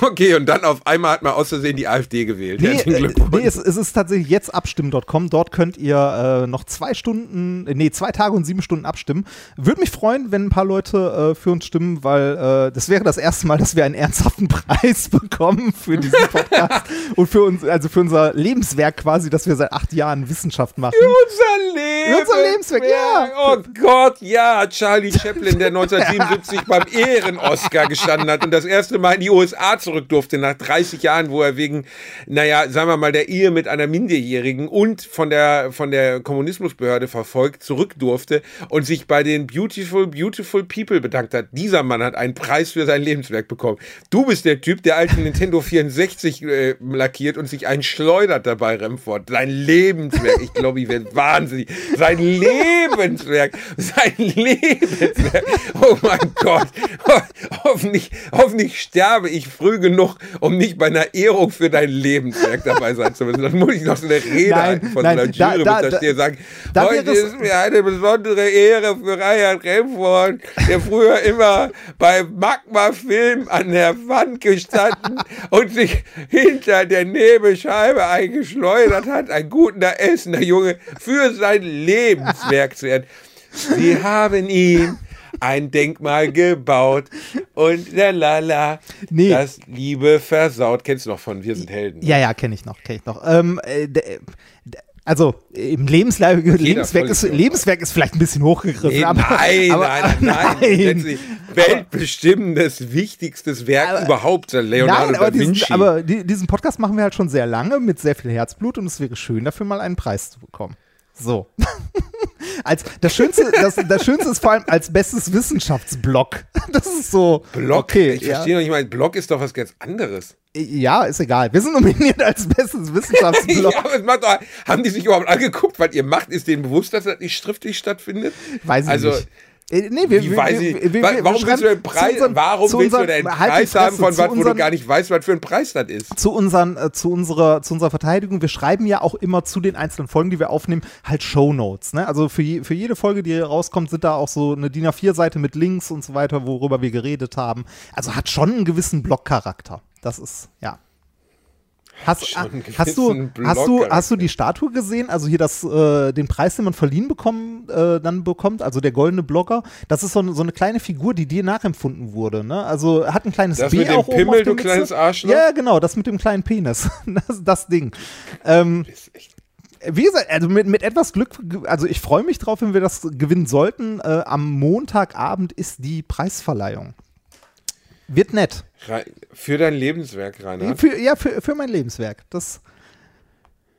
Okay, und dann auf einmal hat man aus Versehen die AfD gewählt. Nee, äh, nee es, es ist tatsächlich jetzt abstimmen.com. Dort könnt ihr äh, noch zwei Stunden, äh, nee, zwei Tage und sieben Stunden abstimmen. Würde mich freuen, wenn ein paar Leute äh, für uns stimmen, weil äh, das wäre das erste Mal, dass wir einen ernsthaften [laughs] Preis [laughs] bekommen für diesen Podcast und für uns, also für unser Lebenswerk quasi, dass wir seit acht Jahren Wissenschaft machen. Unser Leben. Unser Lebenswerk, ja. Oh Gott, ja. Charlie Chaplin, der 1977 [laughs] beim Ehren-Oscar gestanden hat und das erste Mal in die USA zurück durfte, nach 30 Jahren, wo er wegen, naja, sagen wir mal, der Ehe mit einer Minderjährigen und von der, von der Kommunismusbehörde verfolgt, zurück durfte und sich bei den Beautiful, Beautiful People bedankt hat. Dieser Mann hat einen Preis für sein Lebenswerk bekommen. Du bist der Typ, der alten Nintendo 64 äh, lackiert und sich einen schleudert dabei, Remford. Sein Lebenswerk. Ich glaube, ich werde wahnsinnig. Sein Lebenswerk. Sein Lebenswerk. Oh mein Gott. Ho hoffentlich, hoffentlich sterbe ich früh genug, um nicht bei einer Ehrung für dein Lebenswerk dabei sein zu müssen. Dann muss ich noch so eine Rede Nein, halten von nein, so einer da- Jury, da- mit der stehe und sagen, da heute ist mir eine besondere Ehre für Reinhard Remford, der früher immer bei Magma Film an der Wand gestanden und sich hinter der Nebelscheibe eingeschleudert hat, ein guter Essener Junge, für sein Lebenswerk zu werden. Sie haben ihm ein Denkmal gebaut und la la la, Nee. das Liebe versaut. Kennst du noch von Wir sind Helden? Ja, ja, kenne ich noch, kenne ich noch. Ähm, äh, d- also im Lebenswerk, Lebenswerk, ist. Lebenswerk ist vielleicht ein bisschen hochgegriffen. Nee, aber, nein, aber, nein, nein, [laughs] nein. Letztlich Weltbestimmendes, wichtigstes Werk Aber- überhaupt, Leonardo Nein, aber, da Vinci. diesen, aber die, diesen Podcast machen wir halt schon sehr lange mit sehr viel Herzblut und es wäre schön, dafür mal einen Preis zu bekommen. So. [laughs] als, das, Schönste, das, das Schönste ist vor allem als bestes Wissenschaftsblog. [laughs] Das ist so. Blog, Okay, ich ja. verstehe noch nicht mal, Blog ist doch was ganz anderes. ja, ist egal. Wir sind nominiert als bestes Wissenschaftsblog. [laughs] ja, doch, haben die sich überhaupt angeguckt, was ihr macht? Ist denen bewusst, dass das nicht schriftlich stattfindet? Weiß ich also, nicht. Nee, wir, wir, weiß ich, wir, wir, wa- wir warum willst du den Preis, unseren- warum willst du unseren- den halt die Preis haben, Fresse, von zu was, wo du unseren- gar nicht weißt, was für ein Preis das ist? zu, unseren, äh, zu, unserer, zu unserer Verteidigung, wir schreiben ja auch immer zu den einzelnen Folgen, die wir aufnehmen, halt Shownotes. Ne? Also für, je, für jede Folge, die rauskommt, sind da auch so eine DIN A4-Seite mit Links und so weiter, worüber wir geredet haben. Also hat schon einen gewissen Blog-Charakter. Das ist, ja. Hast, einen hast, du, hast, du, hast du die Statue gesehen? Also hier das, äh, den Preis, den man verliehen bekommen, äh, dann bekommt, also der goldene Blogger. Das ist so eine, so eine kleine Figur, die dir nachempfunden wurde. Ne? Also hat ein kleines Das B mit dem auch oben Pimmel, du kleines Arschloch? Ja, genau, das mit dem kleinen Penis. [laughs] Das, das Ding. Ähm, wie gesagt, also mit, mit etwas Glück, also ich freue mich drauf, wenn wir das gewinnen sollten. Äh, am Montagabend ist die Preisverleihung. Wird nett. Für dein Lebenswerk, Rainer. Für, ja, für, für mein Lebenswerk. Das,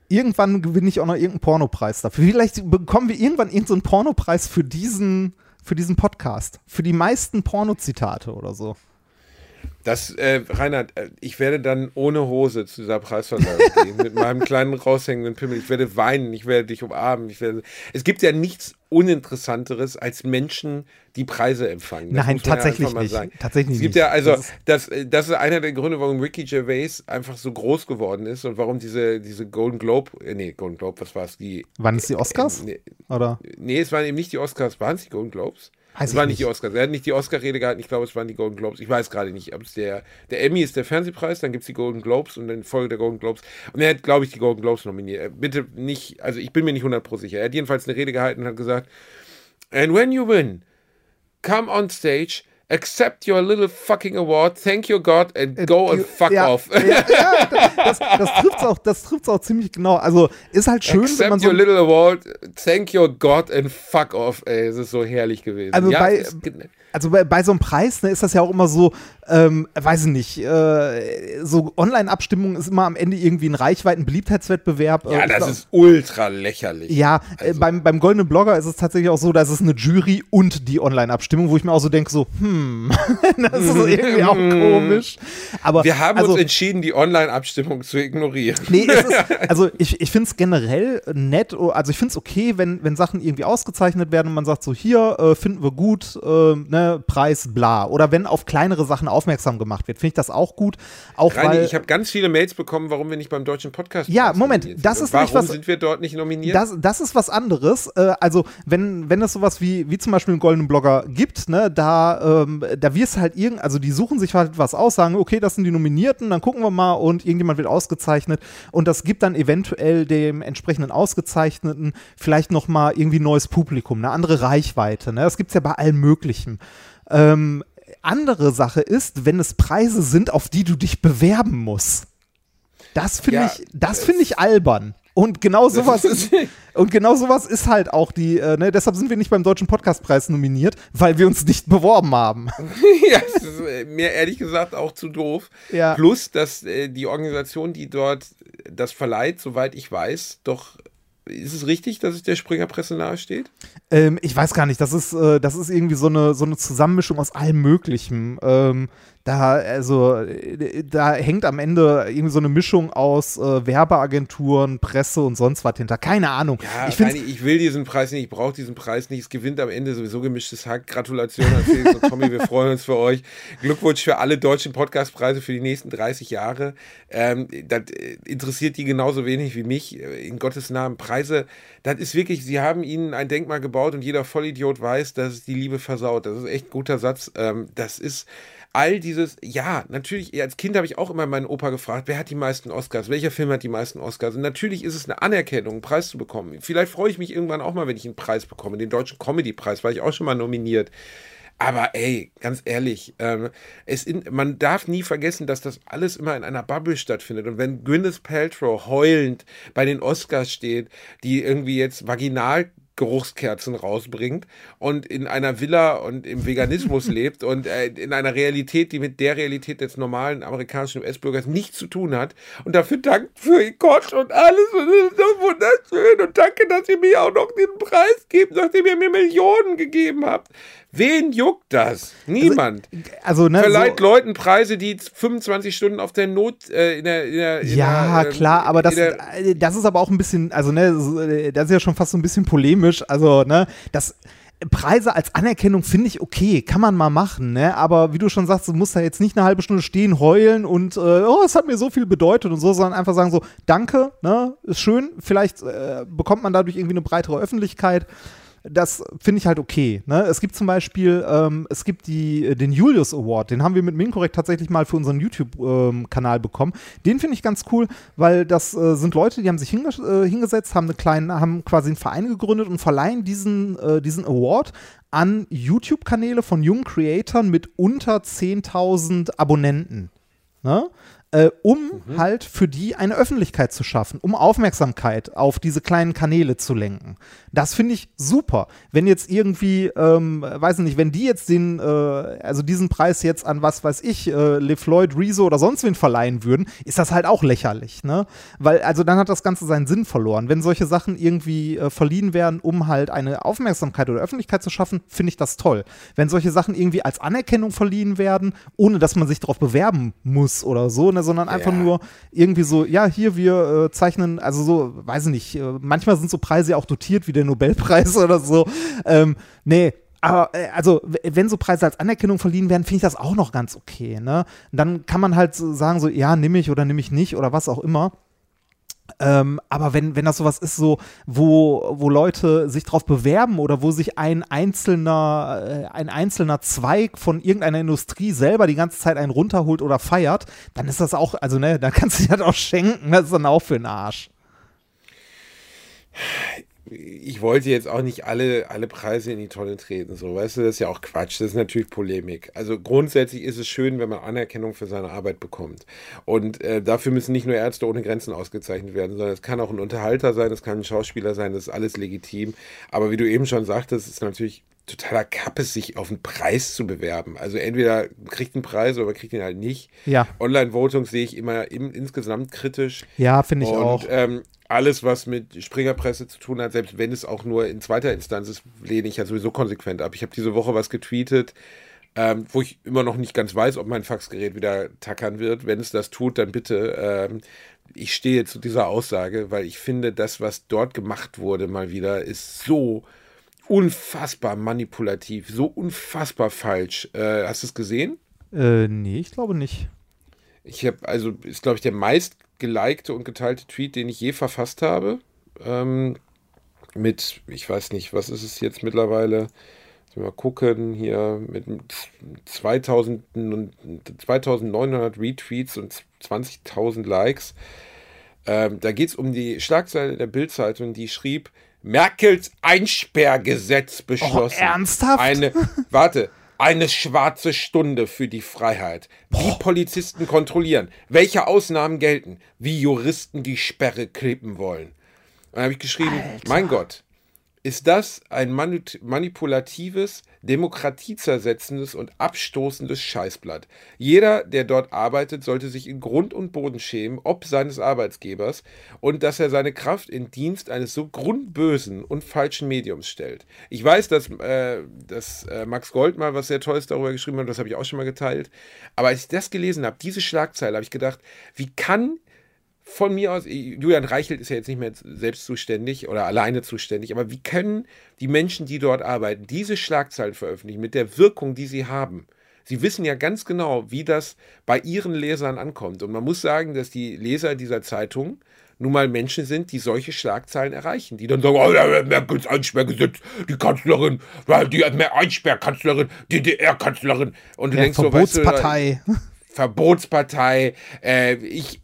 irgendwann gewinne ich auch noch irgendeinen Pornopreis dafür. Vielleicht bekommen wir irgendwann irgendeinen Pornopreis für diesen, für diesen Podcast. Für die meisten Pornozitate oder so. Das, äh, Reinhard, äh, ich werde dann ohne Hose zu dieser Preisverleihung [laughs] gehen, mit meinem kleinen raushängenden Pimmel. Ich werde weinen, ich werde dich umarmen. Ich werde, es gibt ja nichts Uninteressanteres als Menschen, die Preise empfangen. Das Nein, tatsächlich ja nicht. Tatsächlich es gibt nicht. ja, also, das, das, das ist einer der Gründe, warum Ricky Gervais einfach so groß geworden ist und warum diese, diese Golden Globe, äh, nee, Golden Globe, was war es? Die, Waren es die Oscars? Äh, nee, Oder? Nee, es waren eben nicht die Oscars, waren es die Golden Globes? Weiß es waren nicht. die Oscars. Er hat nicht die Oscar-Rede gehalten. Ich glaube, es waren die Golden Globes. Ich weiß gerade nicht. Ob es der, der Emmy ist der Fernsehpreis, dann gibt es die Golden Globes und dann Folge der Golden Globes. Und er hat, glaube ich, die Golden Globes nominiert. Äh, Bitte nicht, also ich bin mir nicht 100% sicher. Er hat jedenfalls eine Rede gehalten und hat gesagt, And when you win, come on stage, accept your little fucking award, thank your God and go and fuck ja, off. Ja, ja, [laughs] das, das trifft es auch, das trifft's auch ziemlich genau. Also ist halt schön, wenn man Accept so your little award, thank your God and fuck off. Ey, es ist so herrlich gewesen. Also bei- es ist also bei, bei so einem Preis ne, ist das ja auch immer so, ähm, weiß ich nicht, äh, so Online-Abstimmung ist immer am Ende irgendwie ein Reichweiten-Beliebtheitswettbewerb. ja, Äh, das glaub- ist ultra lächerlich. Ja, äh, Also- beim, beim Goldenen Blogger ist es tatsächlich auch so, dass es eine Jury und die Online-Abstimmung, wo ich mir auch so denke, so, hm, [laughs] das ist irgendwie auch komisch. Aber Wir haben also, uns entschieden, die Online-Abstimmung zu ignorieren. Nee, es ist, [laughs] also ich, ich finde es generell nett, also ich finde es okay, wenn, wenn Sachen irgendwie ausgezeichnet werden und man sagt so, hier äh, finden wir gut, äh, Preis bla. Oder wenn auf kleinere Sachen aufmerksam gemacht wird, finde ich das auch gut. Auch Reini, weil, ich habe ganz viele Mails bekommen, warum wir nicht beim deutschen Podcast Ja, Moment, das ist Warum nämlich was- sind wir dort nicht nominiert? das, das ist was anderes. Äh, also, wenn, wenn es sowas wie, wie zum Beispiel einen goldenen Blogger gibt, ne, da, ähm, da wirst du halt irgend, also die suchen sich halt was aus, sagen, okay, das sind die Nominierten, dann gucken wir mal und irgendjemand wird ausgezeichnet und das gibt dann eventuell dem entsprechenden Ausgezeichneten vielleicht nochmal irgendwie neues Publikum, eine andere Reichweite. Ne? Das gibt es ja bei allem Möglichen. Ähm, andere Sache ist, wenn es Preise sind, auf die du dich bewerben musst. Das finde Ja, ich, das finde ich albern. Und genau sowas ist, und genau sowas ist halt auch die, äh, ne, deshalb sind wir nicht beim Deutschen Podcastpreis nominiert, weil wir uns nicht beworben haben. [laughs] ja, das ist äh, mir ehrlich gesagt auch zu doof. Ja. Plus, dass äh, die Organisation, die dort das verleiht, soweit ich weiß, doch ist es richtig, dass es der Springerpresse nahesteht? Ähm, ich weiß gar nicht, das ist, äh, das ist irgendwie so eine, so eine Zusammenmischung aus allem Möglichen. Ähm, da, also, da hängt am Ende irgendwie so eine Mischung aus äh, Werbeagenturen, Presse und sonst was hinter. Keine Ahnung. Ja, ich Reini, ich will diesen Preis nicht, ich brauche diesen Preis nicht. Es gewinnt am Ende sowieso gemischtes Hack. Gratulation an Felix und Tommy, wir freuen uns für euch. Glückwunsch für alle deutschen Podcastpreise für die nächsten 30 Jahre. Ähm, das äh, interessiert die genauso wenig wie mich. Äh, In Gottes Namen, Preise, das ist wirklich, sie haben ihnen ein Denkmal gebaut und jeder Vollidiot weiß, dass es die Liebe versaut. Das ist echt ein guter Satz. Ähm, das ist all dieses, ja, natürlich, als Kind habe ich auch immer meinen Opa gefragt, wer hat die meisten Oscars, welcher Film hat die meisten Oscars? Und natürlich ist es eine Anerkennung, einen Preis zu bekommen. Vielleicht freue ich mich irgendwann auch mal, wenn ich einen Preis bekomme, den deutschen Comedy-Preis, war ich auch schon mal nominiert. Aber ey, ganz ehrlich, ähm, es in, man darf nie vergessen, dass das alles immer in einer Bubble stattfindet. Und wenn Gwyneth Paltrow heulend bei den Oscars steht, die irgendwie jetzt vaginal Geruchskerzen rausbringt und in einer Villa und im Veganismus [laughs] lebt und äh, in einer Realität, die mit der Realität des normalen amerikanischen US-Bürgers nichts zu tun hat. Und dafür dankt für Gott und alles. Und es ist so wunderschön. Und danke, dass ihr mir auch noch den Preis gebt, nachdem ihr mir Millionen gegeben habt. Wen juckt das? Niemand. also, ne, Verleiht so, Leuten Preise, die 25 Stunden auf der Not äh, in der, in der in Ja, der, ähm, klar, aber das, äh, das ist aber auch ein bisschen, also ne, äh, das ist ja schon fast so ein bisschen polemisch. Also, ne, das Preise als Anerkennung finde ich okay, kann man mal machen, ne? Aber wie du schon sagst, du musst da jetzt nicht eine halbe Stunde stehen, heulen und äh, oh, es hat mir so viel bedeutet und so, sondern einfach sagen so, danke, ne, ist schön, vielleicht äh, bekommt man dadurch irgendwie eine breitere Öffentlichkeit das finde ich halt okay. Ne? Es gibt zum Beispiel, ähm, es gibt die, den Julius Award, den haben wir mit Minkorrekt tatsächlich mal für unseren YouTube-Kanal bekommen. Den finde ich ganz cool, weil das äh, sind Leute, die haben sich hinge äh, hingesetzt, haben eine kleine, haben quasi einen Verein gegründet und verleihen diesen, äh, diesen Award an YouTube-Kanäle von jungen Creatoren mit unter 10.000 Abonnenten. Ne? Äh, um mhm. halt für die eine Öffentlichkeit zu schaffen, um Aufmerksamkeit auf diese kleinen Kanäle zu lenken. Das finde ich super. Wenn jetzt irgendwie, ähm, weiß nicht, wenn die jetzt den, äh, also diesen Preis jetzt an was weiß ich, äh, LeFloid, Rezo oder sonst wen verleihen würden, ist das halt auch lächerlich, ne? Weil, also dann hat das Ganze seinen Sinn verloren. Wenn solche Sachen irgendwie äh, verliehen werden, um halt eine Aufmerksamkeit oder Öffentlichkeit zu schaffen, finde ich das toll. Wenn solche Sachen irgendwie als Anerkennung verliehen werden, ohne dass man sich darauf bewerben muss oder so, ne, sondern einfach ja. nur irgendwie so, ja, hier, wir äh, zeichnen, also so, weiß ich nicht, äh, manchmal sind so Preise ja auch dotiert wie der Nobelpreis [laughs] oder so. Ähm, nee, aber äh, also, wenn so Preise als Anerkennung verliehen werden, finde ich das auch noch ganz okay. Ne? Dann kann man halt sagen, so, ja, nimm ich oder nimm ich nicht oder was auch immer. Ähm, aber wenn, wenn das sowas ist, so, wo, wo Leute sich drauf bewerben oder wo sich ein einzelner, äh, ein einzelner Zweig von irgendeiner Industrie selber die ganze Zeit einen runterholt oder feiert, dann ist das auch, also ne, dann kannst du dir das auch schenken, das ist dann auch für den Arsch ich wollte jetzt auch nicht alle, alle Preise in die Tonne treten, so, weißt du, das ist ja auch Quatsch, das ist natürlich Polemik. Also grundsätzlich ist es schön, wenn man Anerkennung für seine Arbeit bekommt. Und äh, dafür müssen nicht nur Ärzte ohne Grenzen ausgezeichnet werden, sondern es kann auch ein Unterhalter sein, es kann ein Schauspieler sein, das ist alles legitim. Aber wie du eben schon sagtest, ist natürlich totaler Kappes, sich auf einen Preis zu bewerben. Also entweder kriegt einen Preis oder kriegt ihn halt nicht. Ja. Online-Votung sehe ich immer im, insgesamt kritisch. Ja, finde ich und, auch. Ähm, alles, was mit Springerpresse zu tun hat, selbst wenn es auch nur in zweiter Instanz ist, lehne ich ja sowieso konsequent ab. Ich habe diese Woche was getweetet, ähm, wo ich immer noch nicht ganz weiß, ob mein Faxgerät wieder tackern wird. Wenn es das tut, dann bitte. Ähm, ich stehe zu dieser Aussage, weil ich finde, das, was dort gemacht wurde, mal wieder, ist so unfassbar manipulativ, so unfassbar falsch. Äh, hast du es gesehen? Äh, nee, ich glaube nicht. Ich habe, also, ist, glaube ich, der meist gelikte und geteilte Tweet, den ich je verfasst habe. Ähm, mit, ich weiß nicht, was ist es jetzt mittlerweile? Mal gucken, hier mit 2000, 2900 Retweets und 20.000 Likes. Ähm, da geht es um die Schlagzeile der Bildzeitung, die schrieb, Merkels Einsperrgesetz beschlossen. Oh, ernsthaft? Eine, warte, eine schwarze Stunde für die Freiheit. Wie Boah. Polizisten kontrollieren, welche Ausnahmen gelten, wie Juristen die Sperre klippen wollen. dann habe ich geschrieben, Alter. mein Gott, ist das ein manipulatives, demokratiezersetzendes und abstoßendes Scheißblatt. Jeder, der dort arbeitet, sollte sich in Grund und Boden schämen, ob seines Arbeitsgebers und dass er seine Kraft in Dienst eines so grundbösen und falschen Mediums stellt. Ich weiß, dass, äh, dass äh, Max Gold mal was sehr Tolles darüber geschrieben hat, das habe ich auch schon mal geteilt. Aber als ich das gelesen habe, diese Schlagzeile, habe ich gedacht, wie kann von mir aus, Julian Reichelt ist ja jetzt nicht mehr selbst zuständig oder alleine zuständig, aber wie können die Menschen, die dort arbeiten, diese Schlagzeilen veröffentlichen mit der Wirkung, die sie haben? Sie wissen ja ganz genau, wie das bei ihren Lesern ankommt. Und man muss sagen, dass die Leser dieser Zeitung nun mal Menschen sind, die solche Schlagzeilen erreichen, die dann sagen, oh, Merkels Einsperrgesetz, die Kanzlerin, die Einsperrkanzlerin, DDR-Kanzlerin. Und du ja, denkst so, weißt du, [laughs] Verbotspartei, äh, ich,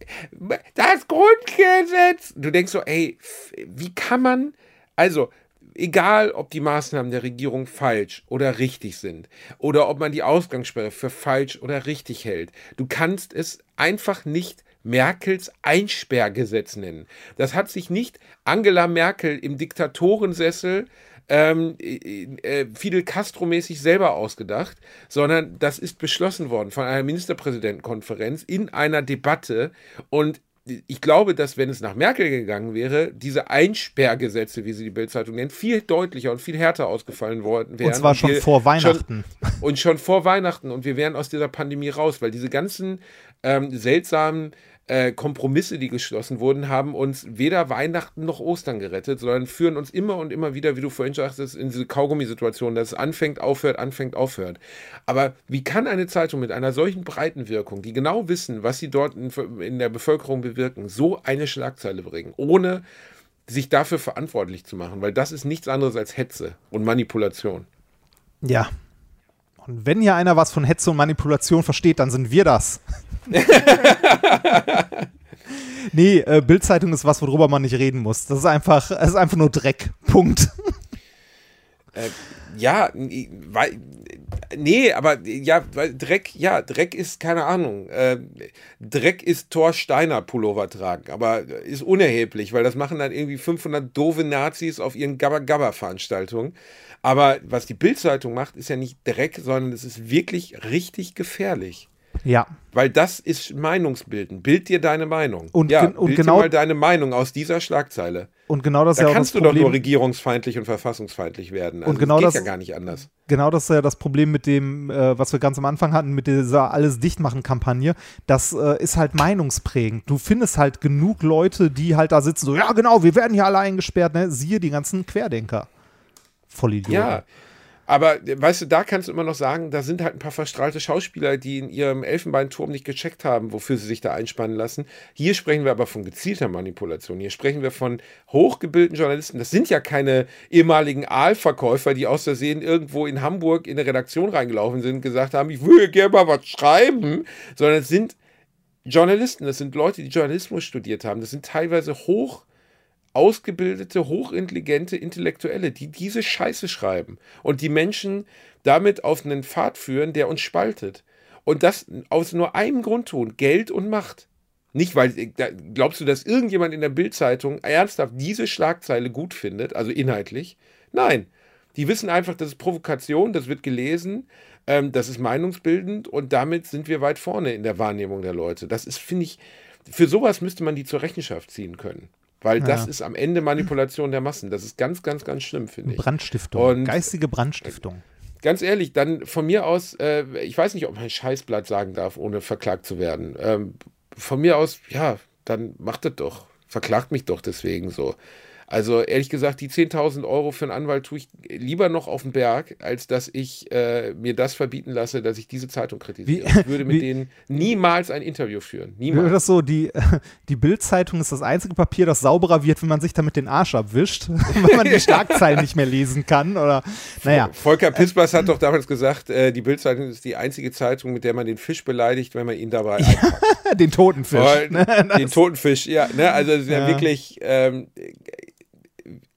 das Grundgesetz. Du denkst so, ey, wie kann man, also, egal ob die Maßnahmen der Regierung falsch oder richtig sind oder ob man die Ausgangssperre für falsch oder richtig hält, du kannst es einfach nicht Merkels Einsperrgesetz nennen. Das hat sich nicht Angela Merkel im Diktatorensessel ähm, äh, Fidel Castro-mäßig selber ausgedacht, sondern das ist beschlossen worden von einer Ministerpräsidentenkonferenz in einer Debatte und ich glaube, dass wenn es nach Merkel gegangen wäre, diese Einsperrgesetze, wie sie die Bildzeitung nennt, viel deutlicher und viel härter ausgefallen worden wären. Und zwar schon und vor Weihnachten. Schon, und schon vor Weihnachten. Und wir wären aus dieser Pandemie raus, weil diese ganzen ähm, seltsamen äh, Kompromisse, die geschlossen wurden, haben uns weder Weihnachten noch Ostern gerettet, sondern führen uns immer und immer wieder, wie du vorhin sagtest, in diese Kaugummisituation, dass es anfängt, aufhört, anfängt, aufhört. Aber wie kann eine Zeitung mit einer solchen breiten Wirkung, die genau wissen, was sie dort in, in der Bevölkerung bewirken, so eine Schlagzeile bringen, ohne sich dafür verantwortlich zu machen? Weil das ist nichts anderes als Hetze und Manipulation. Ja, und wenn hier einer was von Hetze und Manipulation versteht, dann sind wir das. [laughs] nee, äh, Bildzeitung ist was, worüber man nicht reden muss. Das ist einfach, das ist einfach nur Dreck. Punkt. Äh, ja, weil nee, aber ja, weil Dreck, ja, Dreck ist, keine Ahnung, äh, Dreck ist Thor Steiner Pullover tragen, aber ist unerheblich, weil das machen dann irgendwie 500 doofe Nazis auf ihren Gabba-Gabba-Veranstaltungen. Aber was die Bildzeitung macht, ist ja nicht Dreck, sondern es ist wirklich richtig gefährlich. Ja. Weil das ist Meinungsbilden. Bild dir deine Meinung. Und ja, und bild genau- dir mal deine Meinung aus dieser Schlagzeile. Und genau das ist Da ja auch kannst das du doch nur Problem. regierungsfeindlich und verfassungsfeindlich werden. Also Und genau das das- geht ja gar nicht anders. Genau das ist ja das Problem mit dem, äh, was wir ganz am Anfang hatten, mit dieser Alles Dichtmachen-Kampagne. Das äh, ist halt meinungsprägend. Du findest halt genug Leute, die halt da sitzen, so, ja genau, wir werden hier alle eingesperrt, ne? Siehe die ganzen Querdenker. Vollidioten. Ja. Aber weißt du, da kannst du immer noch sagen, da sind halt ein paar verstrahlte Schauspieler, die in ihrem Elfenbeinturm nicht gecheckt haben, wofür sie sich da einspannen lassen. Hier sprechen wir aber von gezielter Manipulation. Hier sprechen wir von hochgebildeten Journalisten. Das sind ja keine ehemaligen Aalverkäufer, die aus Versehen irgendwo in Hamburg in eine Redaktion reingelaufen sind und gesagt haben, ich würde gerne mal was schreiben, sondern es sind Journalisten, das sind Leute, die Journalismus studiert haben. Das sind teilweise hoch ausgebildete, hochintelligente Intellektuelle, die diese Scheiße schreiben und die Menschen damit auf einen Pfad führen, der uns spaltet. Und das aus nur einem Grund tun, Geld und Macht. Nicht, weil, da- glaubst du, dass irgendjemand in der Bildzeitung ernsthaft diese Schlagzeile gut findet, also inhaltlich? Nein. Die wissen einfach, das ist Provokation, das wird gelesen, ähm, das ist meinungsbildend und damit sind wir weit vorne in der Wahrnehmung der Leute. Das ist, finde ich, für sowas müsste man die zur Rechenschaft ziehen können. Weil das Ja. ist am Ende Manipulation der Massen. Das ist ganz, ganz, ganz schlimm, finde ich. Brandstiftung. Und- Geistige Brandstiftung. Ganz ehrlich, dann von mir aus, äh, ich weiß nicht, ob man Scheißblatt sagen darf, ohne verklagt zu werden. Ähm, von mir aus, ja, dann macht das doch. Verklagt mich doch deswegen so. Also ehrlich gesagt, die 10.000 Euro für einen Anwalt tue ich lieber noch auf den Berg, als dass ich äh, mir das verbieten lasse, dass ich diese Zeitung kritisiere. Wie- ich würde mit wie- denen niemals ein Interview führen. Niemals. das so, die, [laughs] die Bildzeitung ist das einzige Papier, das sauberer wird, wenn man sich damit den Arsch abwischt, [laughs] weil man die Schlagzeilen nicht mehr lesen kann oder, naja. Volker Pispers hat doch damals gesagt, äh, die Bildzeitung ist die einzige Zeitung, mit der man den Fisch beleidigt, wenn man ihn dabei [laughs] den toten Fisch. Ne? den toten Fisch, ja. Ne? Also es ist ja, Ja. wirklich, ähm,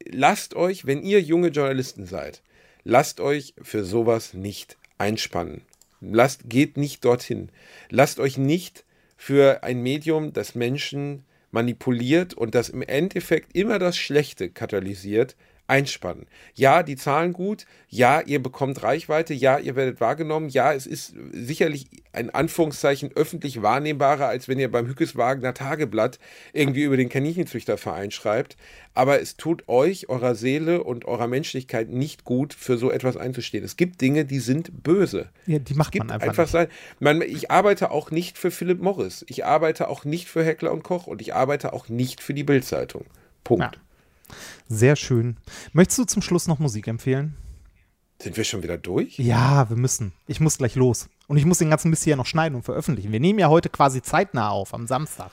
lasst euch, wenn ihr junge Journalisten seid, lasst euch für sowas nicht einspannen. Lasst, geht nicht dorthin. Lasst euch nicht für ein Medium, das Menschen manipuliert und das im Endeffekt immer das Schlechte katalysiert, einspannen. Ja, die zahlen gut, ja, ihr bekommt Reichweite, ja, ihr werdet wahrgenommen, ja, es ist sicherlich ein Anführungszeichen öffentlich wahrnehmbarer, als wenn ihr beim Hückes Wagner Tageblatt irgendwie über den Kaninchenzüchterverein schreibt, aber es tut euch, eurer Seele und eurer Menschlichkeit nicht gut, für so etwas einzustehen. Es gibt Dinge, die sind böse. Ja, die macht Es gibt man einfach, einfach sein. Man, ich arbeite auch nicht für Philipp Morris. Ich arbeite auch nicht für Heckler und Koch und ich arbeite auch nicht für die Bildzeitung. Punkt. Ja. Sehr schön. Möchtest du zum Schluss noch Musik empfehlen? Sind wir schon wieder durch? Ja, wir müssen. Ich muss gleich los. Und ich muss den ganzen Mist hier noch schneiden und veröffentlichen. Wir nehmen ja heute quasi zeitnah auf, am Samstag.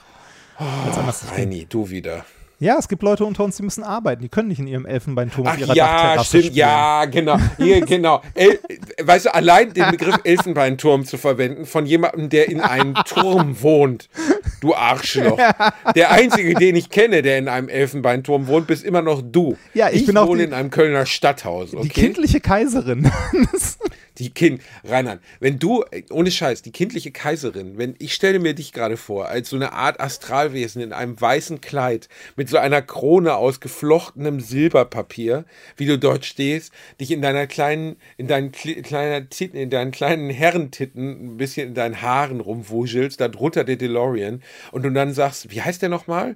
Geht. Reini, du wieder. Ja, es gibt Leute unter uns, die müssen arbeiten. Die können nicht in ihrem Elfenbeinturm auf Ach ihrer ja, Dachterrasse stimmt, spielen. ja, genau. Hier, genau. El, weißt du, allein den Begriff [laughs] Elfenbeinturm zu verwenden von jemandem, der in einem Turm wohnt. Du Arschloch. Der einzige, den ich kenne, der in einem Elfenbeinturm wohnt, bist immer noch du. Ja, ich bin auch wohne die- in einem Kölner Stadthaus. Okay? Die kindliche Kaiserin. [laughs] [laughs] Die Kind, Reinhard, wenn du, ohne Scheiß, die kindliche Kaiserin, wenn ich stelle mir dich gerade vor, als so eine Art Astralwesen in einem weißen Kleid mit so einer Krone aus geflochtenem Silberpapier, wie du dort stehst, dich in deiner kleinen, in deinen kle- kleiner Titten, in deinen kleinen Herrentitten ein bisschen in deinen Haaren rumwuschelst, darunter der DeLorean und du dann sagst, wie heißt der nochmal?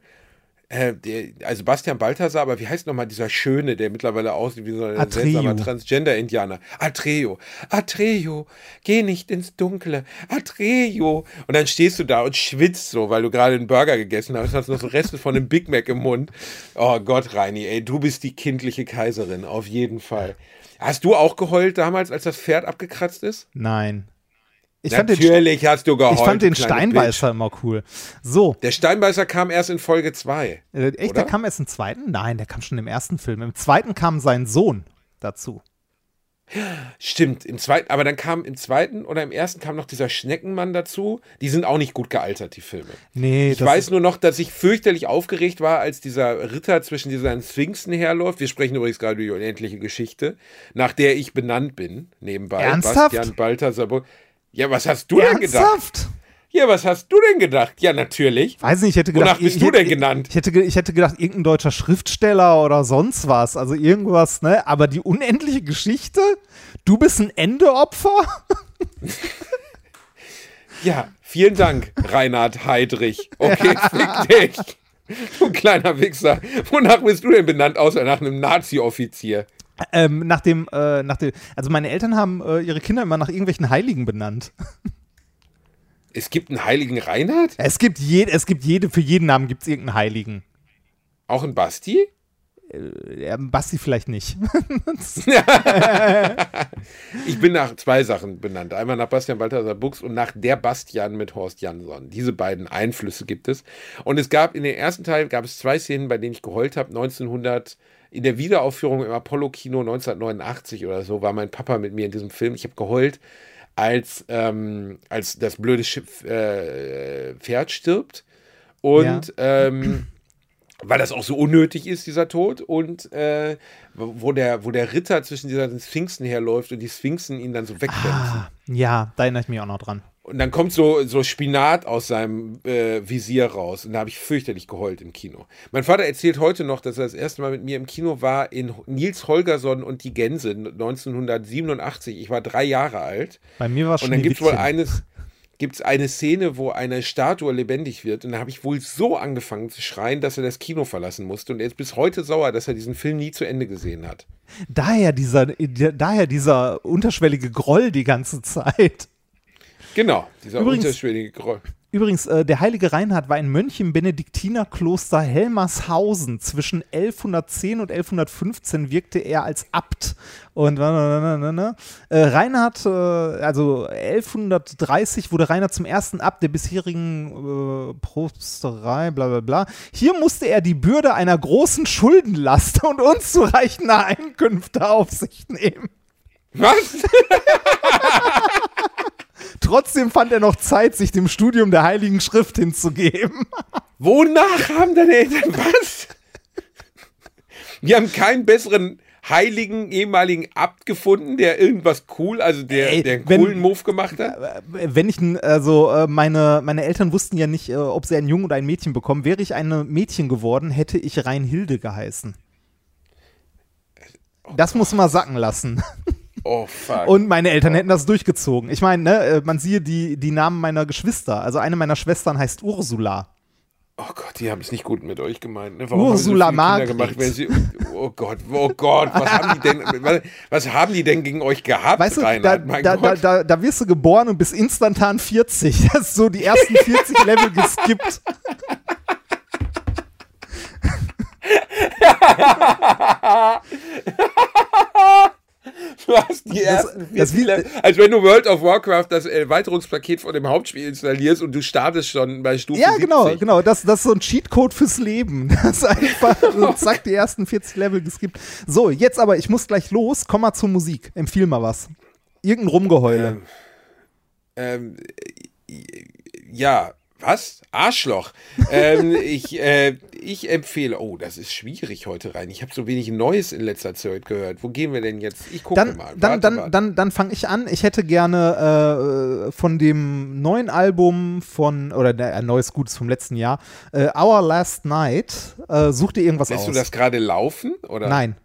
Äh, der, also Bastian Balthasar, aber wie heißt nochmal dieser Schöne, der mittlerweile aussieht wie so ein Atreo. seltsamer Transgender-Indianer? Atreo. Atreo, geh nicht ins Dunkle. Atreo. Und dann stehst du da und schwitzt so, weil du gerade einen Burger gegessen hast, hast noch so Reste von einem Big Mac im Mund. Oh Gott, Reini, ey, du bist die kindliche Kaiserin, auf jeden Fall. Hast du auch geheult damals, als das Pferd abgekratzt ist? Nein. Ich fand den, Natürlich hast du geheult. ich fand den Steinbeißer immer cool. So, Bitch. Der Steinbeißer kam erst in Folge 2. äh, echt, Oder? der kam erst im zweiten? Nein, der kam schon im ersten Film. Im zweiten kam sein Sohn dazu. Stimmt, im zweiten, aber dann kam im zweiten oder im ersten kam noch dieser Schneckenmann dazu. Die sind auch nicht gut gealtert, die Filme. Nee, Ich weiß nur noch, dass ich fürchterlich aufgeregt war, als dieser Ritter zwischen diesen Sphinxen herläuft. Wir sprechen übrigens gerade über die unendliche Geschichte, nach der ich benannt bin, nebenbei. Ernsthaft? Bastian Balthasar. Ja, was hast du denn gedacht? Ernsthaft? Ja, was hast du denn gedacht? Ja, natürlich. Weiß nicht, ich hätte gedacht. Wonach bist ich, du denn genannt? Ich hätte, ich hätte gedacht, irgendein deutscher Schriftsteller oder sonst was. Also irgendwas, ne? Aber die unendliche Geschichte? Du bist ein Endeopfer? [laughs] Ja, vielen Dank, Reinhard Heydrich. Okay, [laughs] fick dich. Du kleiner Wichser. Wonach bist du denn benannt, außer nach einem Nazi-Offizier? Ähm, nach dem, äh, nach dem, also meine Eltern haben äh, ihre Kinder immer nach irgendwelchen Heiligen benannt. [laughs] Es gibt einen heiligen Reinhard? Es gibt, je, es gibt jede, für jeden Namen gibt es irgendeinen Heiligen. Auch ein Basti? Ja, Basti vielleicht nicht. [laughs] Ich bin nach zwei Sachen benannt. Einmal nach Bastian Balthasar Buchs und nach der Bastian mit Horst Jansson. Diese beiden Einflüsse gibt es. Und es gab in den ersten Teil gab es zwei Szenen, bei denen ich geheult habe. 1900 in der Wiederaufführung im Apollo-Kino 1989 oder so war mein Papa mit mir in diesem Film. Ich habe geheult, als, ähm, als das blöde Schiff, äh, Pferd stirbt. Und ähm, weil das auch so unnötig ist, dieser Tod. Und äh, wo, der, wo der Ritter zwischen diesen Sphinxen herläuft und die Sphinxen ihn dann so wegbremsen. Ah, ja, da erinnere ich mich auch noch dran. Und dann kommt so, so Spinat aus seinem äh, Visier raus. Und da habe ich fürchterlich geheult im Kino. Mein Vater erzählt heute noch, dass er das erste Mal mit mir im Kino war in Nils Holgersson und die Gänse 1987. Ich war drei Jahre alt. Bei mir war es Und dann gibt es wohl eines, gibt's eine Szene, wo eine Statue lebendig wird. Und da habe ich wohl so angefangen zu schreien, dass er das Kino verlassen musste. Und er ist bis heute sauer, dass er diesen Film nie zu Ende gesehen hat. Daher dieser, daher dieser unterschwellige Groll die ganze Zeit. Genau, dieser Übrigens- unterschwellige Groll. Übrigens, äh, der heilige Reinhard war ein Mönch im Benediktinerkloster Helmershausen. Zwischen 1110 und 1115 wirkte er als Abt. Und äh, Reinhard, äh, also 1130 wurde Reinhard zum ersten Abt der bisherigen äh, Propsterei, bla bla bla. Hier musste er die Bürde einer großen Schuldenlast und unzureichender Einkünfte auf sich nehmen. Was? [laughs] Trotzdem fand er noch Zeit, sich dem Studium der Heiligen Schrift hinzugeben. Wonach haben deine Eltern was? Wir haben keinen besseren heiligen ehemaligen Abt gefunden, der irgendwas cool, also der, Ey, der einen wenn- coolen Move gemacht hat. wenn ich, also äh, meine, meine Eltern wussten ja nicht, äh, ob sie einen Jungen oder ein Mädchen bekommen. Wäre ich ein Mädchen geworden, hätte ich Reinhilde geheißen. Das muss man sacken lassen. [laughs] Oh, fuck. Und meine Eltern hätten das durchgezogen. Ich meine, ne, äh, man siehe die, die Namen meiner Geschwister. Also eine meiner Schwestern heißt Ursula. oh Gott, die haben es nicht gut mit euch gemeint. Ne? Warum Ursula haben so gemacht, sie, oh Gott, oh Gott, was haben die denn, was, haben die denn gegen euch gehabt, Weißt du, da, Reinhard? da, da, da, da wirst du geboren und bist instantan 40. Das ist so die ersten 40 Level geskippt. [laughs] Du hast die ersten das 40 wie- Level- als wenn du World of Warcraft das Erweiterungspaket von dem Hauptspiel installierst und du startest schon bei Stufe Ja, 70. genau, genau. Das, das ist so ein Cheatcode fürs Leben. [laughs] Das ist einfach so, [laughs] zack, die ersten 40 Level geskippt. So, jetzt aber, ich muss gleich los. Komm mal zur Musik. Empfiehl mal was. Irgendein Rumgeheule. Ähm, äh, ja, was? Arschloch. ähm, [laughs] ich, äh, ich empfehle, oh, das ist schwierig heute rein. Ich habe so wenig Neues in letzter Zeit gehört. Wo gehen wir denn jetzt? Ich gucke Dann, mal. dann, Warte, dann, warte. dann, dann fange ich an. Ich hätte gerne äh, von dem neuen Album von, oder der, ein neues Gutes vom letzten Jahr, äh, Our Last Night. Äh, such dir irgendwas Lässt aus. du das gerade laufen? Oder? Nein.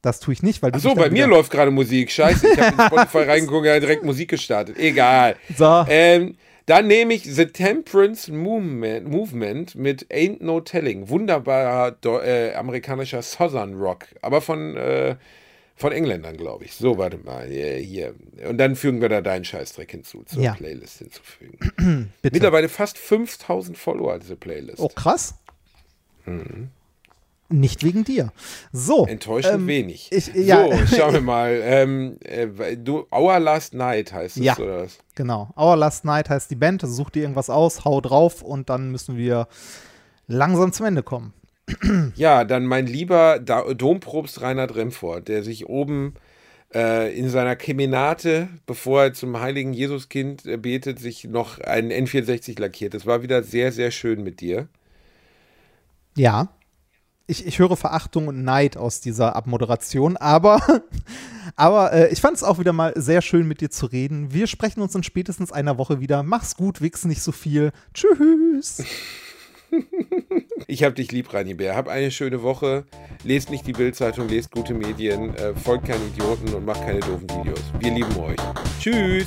Das tue ich nicht, weil du Achso, dann bei mir läuft gerade Musik. Scheiße, ich habe in [laughs] Spotify reingeguckt, ja, direkt Musik gestartet. Egal. So. Ähm, dann nehme ich The Temperance Movement, Movement mit Ain't No Telling. Wunderbarer äh, amerikanischer Southern Rock, aber von, äh, von Engländern, glaube ich. So, warte mal. Hier, hier. Und dann fügen wir da deinen Scheißdreck hinzu, zur Ja. Playlist hinzufügen. [clears throat] Mittlerweile fast 5000 Follower, diese Playlist. Oh, krass. Nicht wegen dir. So. Enttäuschend ähm, wenig. Ich, ja, So, schauen wir mal. Ähm, äh, du, Our Last Night heißt es, Ja. oder was? Genau. Our Last Night heißt die Band. Also Such dir irgendwas aus, hau drauf und dann müssen wir langsam zum Ende kommen. Ja, dann mein lieber da Dompropst Reinhard Remford, der sich oben äh, in seiner Kemenate, bevor er zum heiligen Jesuskind äh, betet, sich noch einen N64 lackiert. Das war wieder sehr, sehr schön mit dir. Ja. Ich, ich höre Verachtung und Neid aus dieser Abmoderation, aber, [laughs] aber äh, ich fand es auch wieder mal sehr schön, mit dir zu reden. Wir sprechen uns in spätestens einer Woche wieder. Mach's gut, wichs nicht so viel. Tschüss. [laughs] Ich hab dich lieb, Rani Bär. Hab eine schöne Woche. Lest nicht die Bildzeitung, lest gute Medien, äh, folgt keinen Idioten und macht keine doofen Videos. Wir lieben euch. Tschüss.